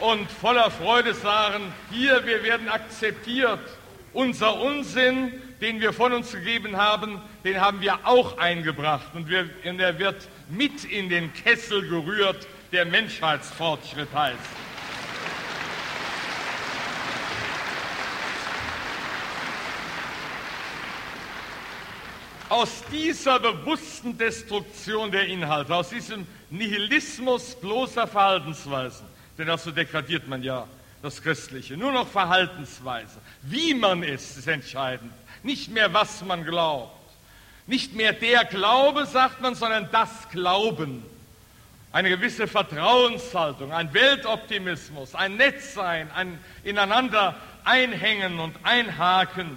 Speaker 2: und voller Freude sagen, hier, wir werden akzeptiert. Unser Unsinn, den wir von uns gegeben haben, den haben wir auch eingebracht. Und, wir, und er wird mit in den Kessel gerührt, der Menschheitsfortschritt heißt. Aus dieser bewussten Destruktion der Inhalte, aus diesem Nihilismus bloßer Verhaltensweisen, denn dazu degradiert man ja das Christliche, nur noch Verhaltensweise. Wie man ist, ist entscheidend. Nicht mehr, was man glaubt. Nicht mehr der Glaube, sagt man, sondern das Glauben. Eine gewisse Vertrauenshaltung, ein Weltoptimismus, ein Netzsein, ein ineinander einhängen und einhaken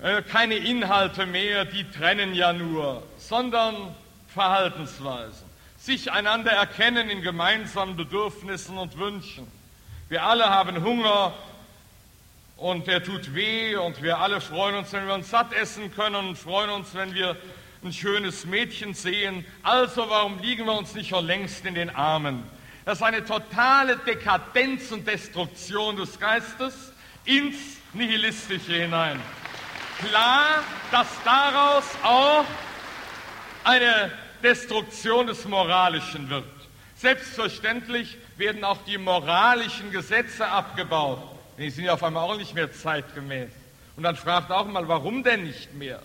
Speaker 2: äh, keine Inhalte mehr, die trennen ja nur, sondern Verhaltensweisen. Sich einander erkennen in gemeinsamen Bedürfnissen und Wünschen. Wir alle haben Hunger und der tut weh und wir alle freuen uns, wenn wir uns satt essen können und freuen uns, wenn wir ein schönes Mädchen sehen. Also warum liegen wir uns nicht schon längst in den Armen? Das ist eine totale Dekadenz und Destruktion des Geistes ins Nihilistische hinein klar, dass daraus auch eine Destruktion des Moralischen wird. Selbstverständlich werden auch die moralischen Gesetze abgebaut. Die sind ja auf einmal auch nicht mehr zeitgemäß. Und dann fragt auch mal, warum denn nicht mehr?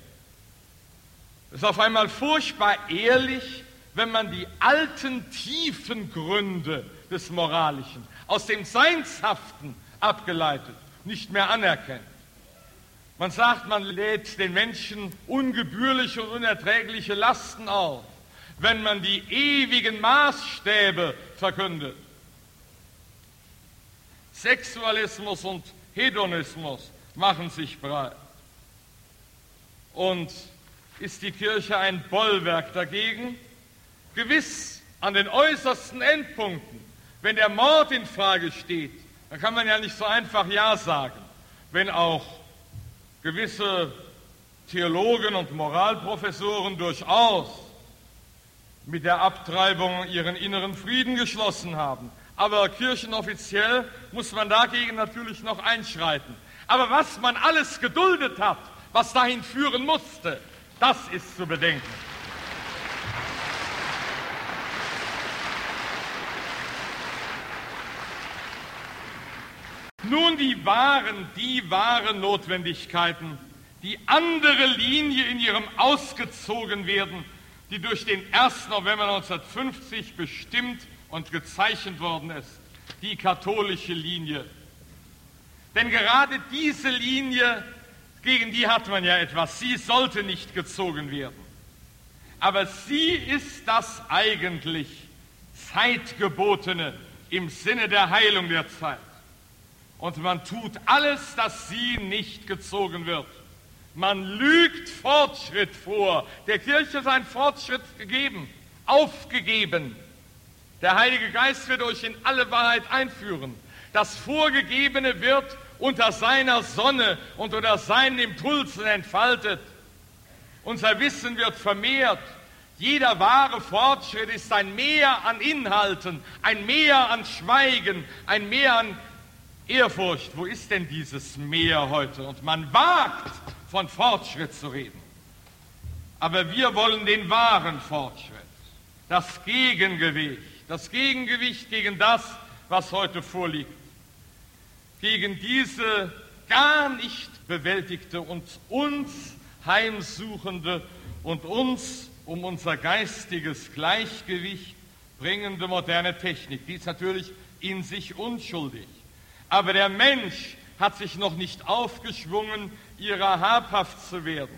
Speaker 2: Es ist auf einmal furchtbar ehrlich, wenn man die alten tiefen Gründe des Moralischen aus dem Seinshaften abgeleitet nicht mehr anerkennt. Man sagt, man lädt den Menschen ungebührliche und unerträgliche Lasten auf, wenn man die ewigen Maßstäbe verkündet. Sexualismus und Hedonismus machen sich breit. Und ist die Kirche ein Bollwerk dagegen? Gewiss an den äußersten Endpunkten. Wenn der Mord in Frage steht, dann kann man ja nicht so einfach Ja sagen, wenn auch gewisse Theologen und Moralprofessoren durchaus mit der Abtreibung ihren inneren Frieden geschlossen haben. Aber kirchenoffiziell muss man dagegen natürlich noch einschreiten. Aber was man alles geduldet hat, was dahin führen musste, das ist zu bedenken. Nun die wahren, die wahren Notwendigkeiten, die andere Linie in ihrem ausgezogen werden, die durch den 1. November 1950 bestimmt und gezeichnet worden ist, die katholische Linie. Denn gerade diese Linie, gegen die hat man ja etwas, sie sollte nicht gezogen werden. Aber sie ist das eigentlich Zeitgebotene im Sinne der Heilung der Zeit. Und man tut alles, dass sie nicht gezogen wird. Man lügt Fortschritt vor. Der Kirche ist ein Fortschritt gegeben, aufgegeben. Der Heilige Geist wird euch in alle Wahrheit einführen. Das Vorgegebene wird unter seiner Sonne und unter seinen Impulsen entfaltet. Unser Wissen wird vermehrt. Jeder wahre Fortschritt ist ein Mehr an Inhalten, ein Mehr an Schweigen, ein Mehr an Ehrfurcht. Wo ist denn dieses Mehr heute? Und man wagt, von Fortschritt zu reden. Aber wir wollen den wahren Fortschritt, das Gegengewicht, das Gegengewicht gegen das, was heute vorliegt, gegen diese gar nicht bewältigte und uns heimsuchende und uns um unser geistiges Gleichgewicht bringende moderne Technik. Die ist natürlich in sich unschuldig. Aber der Mensch hat sich noch nicht aufgeschwungen, ihrer habhaft zu werden.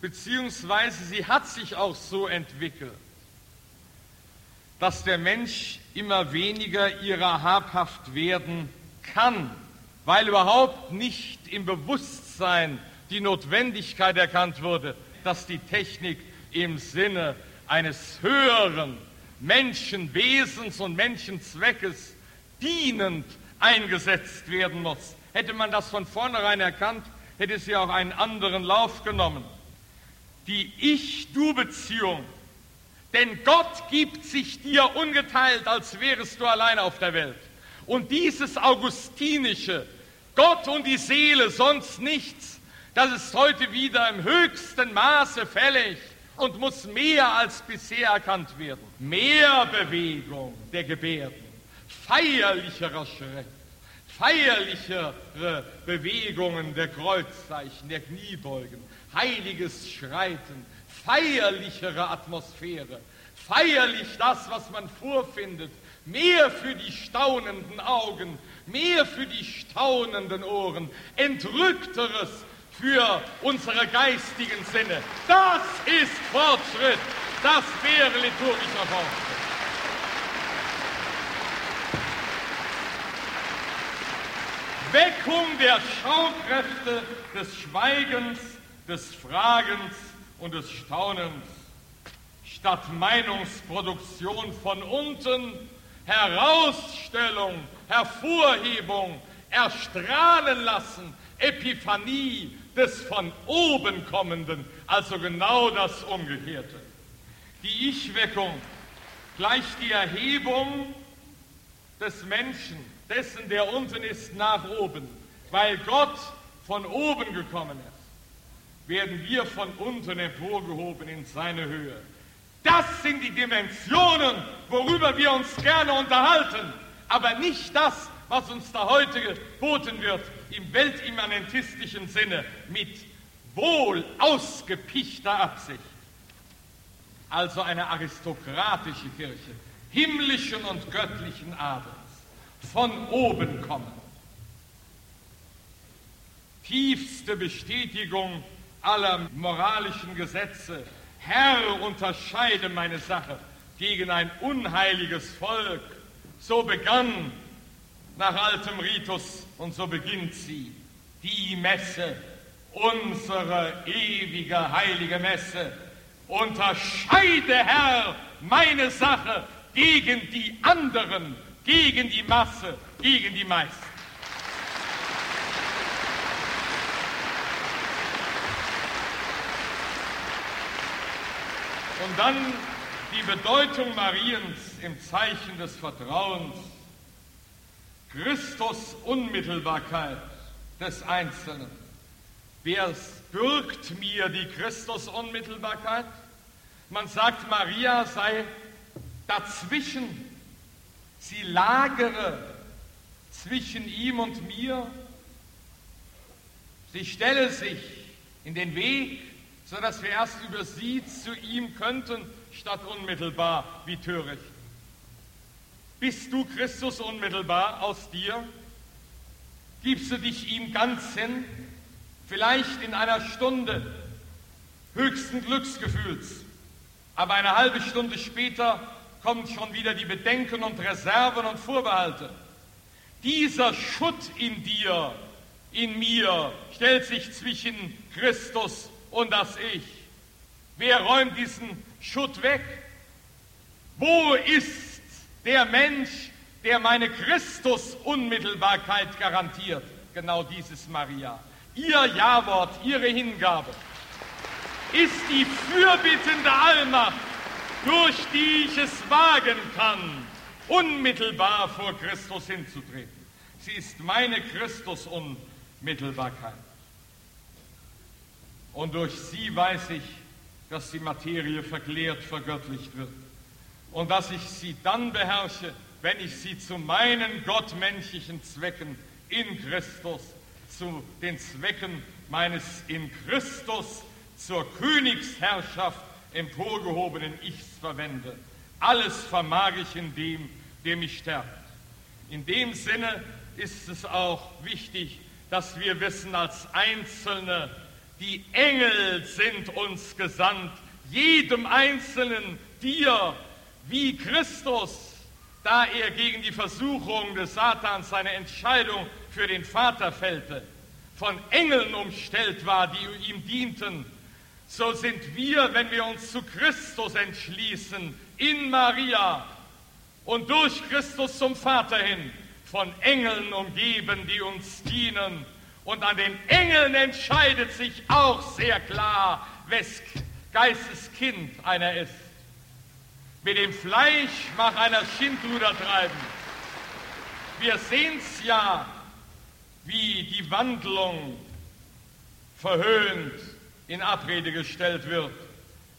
Speaker 2: Beziehungsweise sie hat sich auch so entwickelt, dass der Mensch immer weniger ihrer habhaft werden kann, weil überhaupt nicht im Bewusstsein die Notwendigkeit erkannt wurde, dass die Technik im Sinne eines höheren Menschenwesens und Menschenzweckes dienend eingesetzt werden muss. Hätte man das von vornherein erkannt, hätte sie auch einen anderen Lauf genommen. Die Ich-Du-Beziehung. Denn Gott gibt sich dir ungeteilt, als wärest du allein auf der Welt. Und dieses Augustinische, Gott und die Seele, sonst nichts, das ist heute wieder im höchsten Maße fällig und muss mehr als bisher erkannt werden. Mehr Bewegung der Gebärden, feierlicherer Schritt, feierlichere Bewegungen der Kreuzzeichen, der Kniebeugen, heiliges Schreiten, feierlichere Atmosphäre, feierlich das, was man vorfindet, mehr für die staunenden Augen, mehr für die staunenden Ohren, entrückteres für unsere geistigen Sinne. Das ist Fortschritt. Das wäre liturgischer Fortschritt. Weckung der Schaukräfte des Schweigens, des Fragens und des Staunens, statt Meinungsproduktion von unten, Herausstellung, Hervorhebung, Erstrahlen lassen, Epiphanie, des von oben kommenden, also genau das Umgekehrte. Die Ich-Weckung gleicht die Erhebung des Menschen, dessen, der unten ist, nach oben. Weil Gott von oben gekommen ist, werden wir von unten emporgehoben in seine Höhe. Das sind die Dimensionen, worüber wir uns gerne unterhalten, aber nicht das, was uns da heute geboten wird im weltimmanentistischen Sinne mit wohl ausgepichter Absicht. Also eine aristokratische Kirche, himmlischen und göttlichen Adels, von oben kommen. Tiefste Bestätigung aller moralischen Gesetze. Herr, unterscheide meine Sache gegen ein unheiliges Volk. So begann nach altem Ritus und so beginnt sie, die Messe, unsere ewige heilige Messe. Unterscheide, Herr, meine Sache gegen die anderen, gegen die Masse, gegen die meisten. Und dann die Bedeutung Mariens im Zeichen des Vertrauens Christus Unmittelbarkeit des Einzelnen. Wer bürgt mir die Christus Unmittelbarkeit? Man sagt, Maria sei dazwischen. Sie lagere zwischen ihm und mir. Sie stelle sich in den Weg, sodass wir erst über sie zu ihm könnten, statt unmittelbar wie töricht. Bist du Christus unmittelbar aus dir? Gibst du dich ihm ganz hin? Vielleicht in einer Stunde höchsten Glücksgefühls, aber eine halbe Stunde später kommen schon wieder die Bedenken und Reserven und Vorbehalte. Dieser Schutt in dir, in mir, stellt sich zwischen Christus und das Ich. Wer räumt diesen Schutt weg? Wo ist der Mensch, der meine Christus-Unmittelbarkeit garantiert? Genau dieses Maria. Ihr Ja-Wort, Ihre Hingabe ist die fürbittende Allmacht, durch die ich es wagen kann, unmittelbar vor Christus hinzutreten. Sie ist meine Christus-Unmittelbarkeit. Und durch sie weiß ich, dass die Materie verklärt, vergöttlicht wird. Und dass ich sie dann beherrsche, wenn ich sie zu meinen gottmenschlichen Zwecken in Christus, zu den Zwecken meines in Christus zur Königsherrschaft emporgehobenen Ichs verwende. Alles vermag ich in dem, der mich stärkt. In dem Sinne ist es auch wichtig, dass wir wissen als Einzelne, die Engel sind uns gesandt, jedem Einzelnen, dir, wie Christus, da er gegen die Versuchung des Satans seine Entscheidung für den Vater fällte, von Engeln umstellt war, die ihm dienten, so sind wir, wenn wir uns zu Christus entschließen, in Maria und durch Christus zum Vater hin, von Engeln umgeben, die uns dienen. Und an den Engeln entscheidet sich auch sehr klar, wes Geistes Kind einer ist. Mit dem Fleisch mag einer Schindluder treiben. Wir sehen's ja, wie die Wandlung verhöhnt in Abrede gestellt wird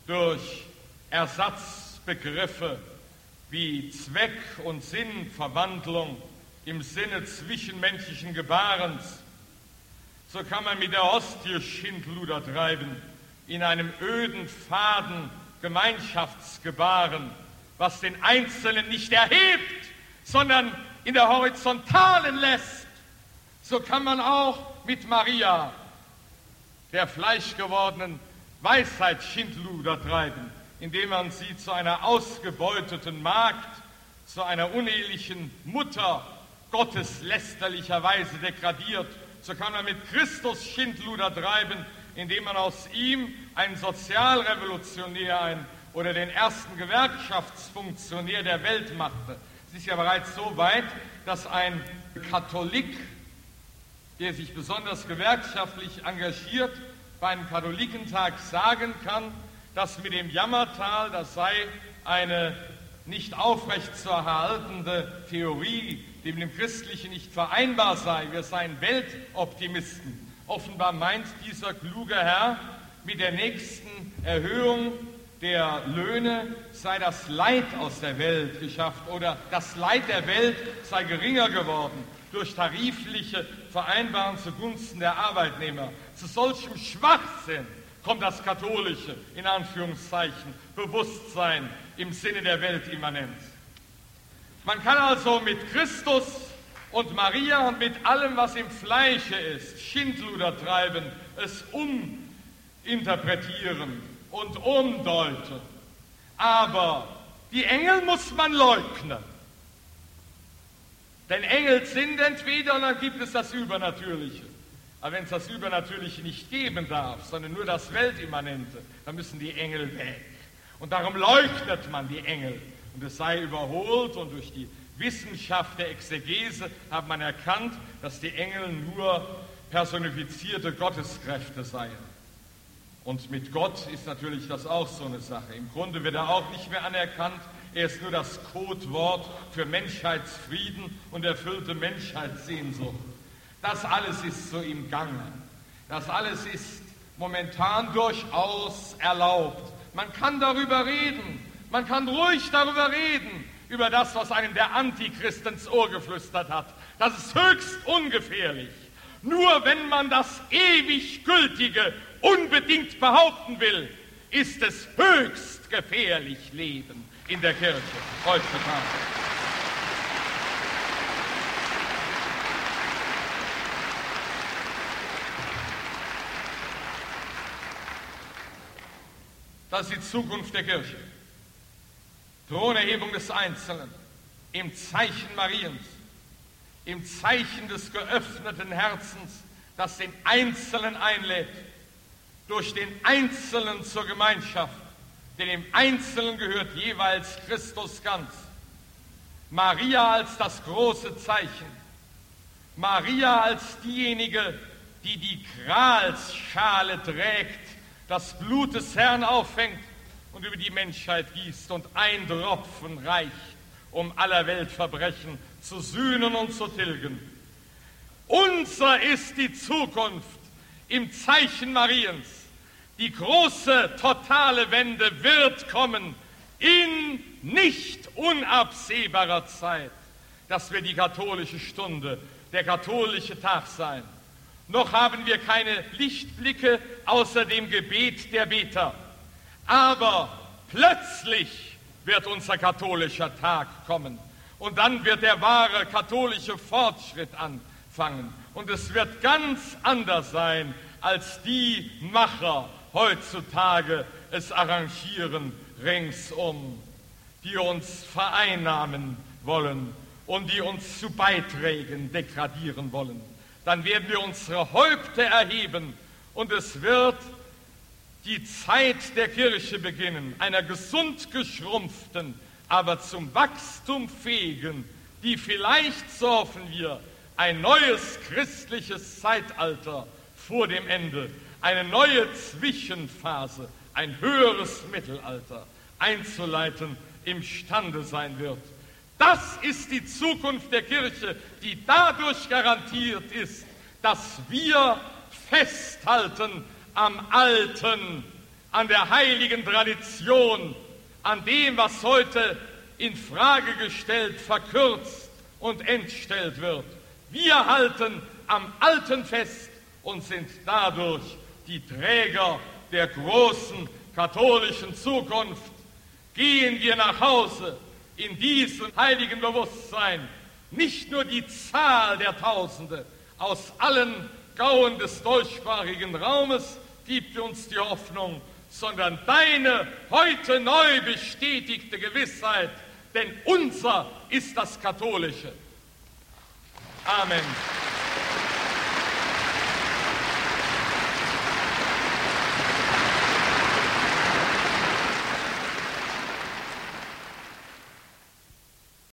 Speaker 2: durch Ersatzbegriffe wie Zweck und Sinnverwandlung im Sinne zwischenmenschlichen Gebarens, so kann man mit der Hostie Schindluder treiben, in einem öden, faden Gemeinschaftsgebaren, was den Einzelnen nicht erhebt, sondern in der Horizontalen lässt. So kann man auch mit Maria der fleischgewordenen Weisheit Schindluder treiben, indem man sie zu einer ausgebeuteten Magd, zu einer unehelichen Mutter gotteslästerlicherweise degradiert. So kann man mit Christus Schindluder treiben, indem man aus ihm einen Sozialrevolutionär ein, oder den ersten Gewerkschaftsfunktionär der Welt machte. Es ist ja bereits so weit, dass ein Katholik der sich besonders gewerkschaftlich engagiert, bei einem Katholikentag sagen kann, dass mit dem Jammertal, das sei eine nicht aufrecht zu erhaltende Theorie, die mit dem Christlichen nicht vereinbar sei. Wir seien Weltoptimisten. Offenbar meint dieser kluge Herr, mit der nächsten Erhöhung der Löhne sei das Leid aus der Welt geschafft oder das Leid der Welt sei geringer geworden durch tarifliche Vereinbarungen zugunsten der Arbeitnehmer. Zu solchem Schwachsinn kommt das katholische, in Anführungszeichen, Bewusstsein im Sinne der Weltimmanenz. Man kann also mit Christus und Maria und mit allem, was im Fleische ist, Schindluder treiben, es uminterpretieren und umdeuten. Aber die Engel muss man leugnen. Denn Engel sind entweder und dann gibt es das Übernatürliche. Aber wenn es das Übernatürliche nicht geben darf, sondern nur das Weltimmanente, dann müssen die Engel weg. Und darum leugnet man die Engel. Und es sei überholt und durch die Wissenschaft der Exegese hat man erkannt, dass die Engel nur personifizierte Gotteskräfte seien. Und mit Gott ist natürlich das auch so eine Sache. Im Grunde wird er auch nicht mehr anerkannt, er ist nur das Codewort für Menschheitsfrieden und erfüllte Menschheitssehnsucht. Das alles ist so im Gange. Das alles ist momentan durchaus erlaubt. Man kann darüber reden. Man kann ruhig darüber reden, über das, was einem der Antichrist ins Ohr geflüstert hat. Das ist höchst ungefährlich. Nur wenn man das ewig Gültige unbedingt behaupten will, ist es höchst gefährlich Leben in der Kirche heutzutage. Das ist die Zukunft der Kirche. Thronerhebung des Einzelnen, im Zeichen Mariens, im Zeichen des geöffneten Herzens, das den Einzelnen einlädt, durch den Einzelnen zur Gemeinschaft, denn im Einzelnen gehört jeweils Christus ganz. Maria als das große Zeichen, Maria als diejenige, die die Gralsschale trägt, das Blut des Herrn auffängt und über die Menschheit gießt und ein Tropfen reicht, um aller Welt Verbrechen zu sühnen und zu tilgen. Unser ist die Zukunft im Zeichen Mariens. Die große, totale Wende wird kommen in nicht unabsehbarer Zeit. Das wird die katholische Stunde, der katholische Tag sein. Noch haben wir keine Lichtblicke außer dem Gebet der Beter. Aber plötzlich wird unser katholischer Tag kommen. Und dann wird der wahre katholische Fortschritt anfangen. Und es wird ganz anders sein, als die Macher heutzutage es arrangieren ringsum, die uns vereinnahmen wollen und die uns zu Beiträgen degradieren wollen. Dann werden wir unsere Häupter erheben und es wird die Zeit der Kirche beginnen, einer gesund geschrumpften, aber zum Wachstum fähigen, die vielleicht, so wir, ein neues christliches Zeitalter vor dem Ende, eine neue Zwischenphase, ein höheres Mittelalter einzuleiten imstande sein wird. Das ist die Zukunft der Kirche, die dadurch garantiert ist, dass wir festhalten am Alten, an der heiligen Tradition, an dem, was heute in Frage gestellt, verkürzt und entstellt wird. Wir halten am Alten fest und sind dadurch die Träger der großen katholischen Zukunft. Gehen wir nach Hause in diesem heiligen Bewusstsein, nicht nur die Zahl der Tausende aus allen Gauen des deutschsprachigen Raumes gibt uns die Hoffnung, sondern deine heute neu bestätigte Gewissheit, denn unser ist das Katholische. Amen.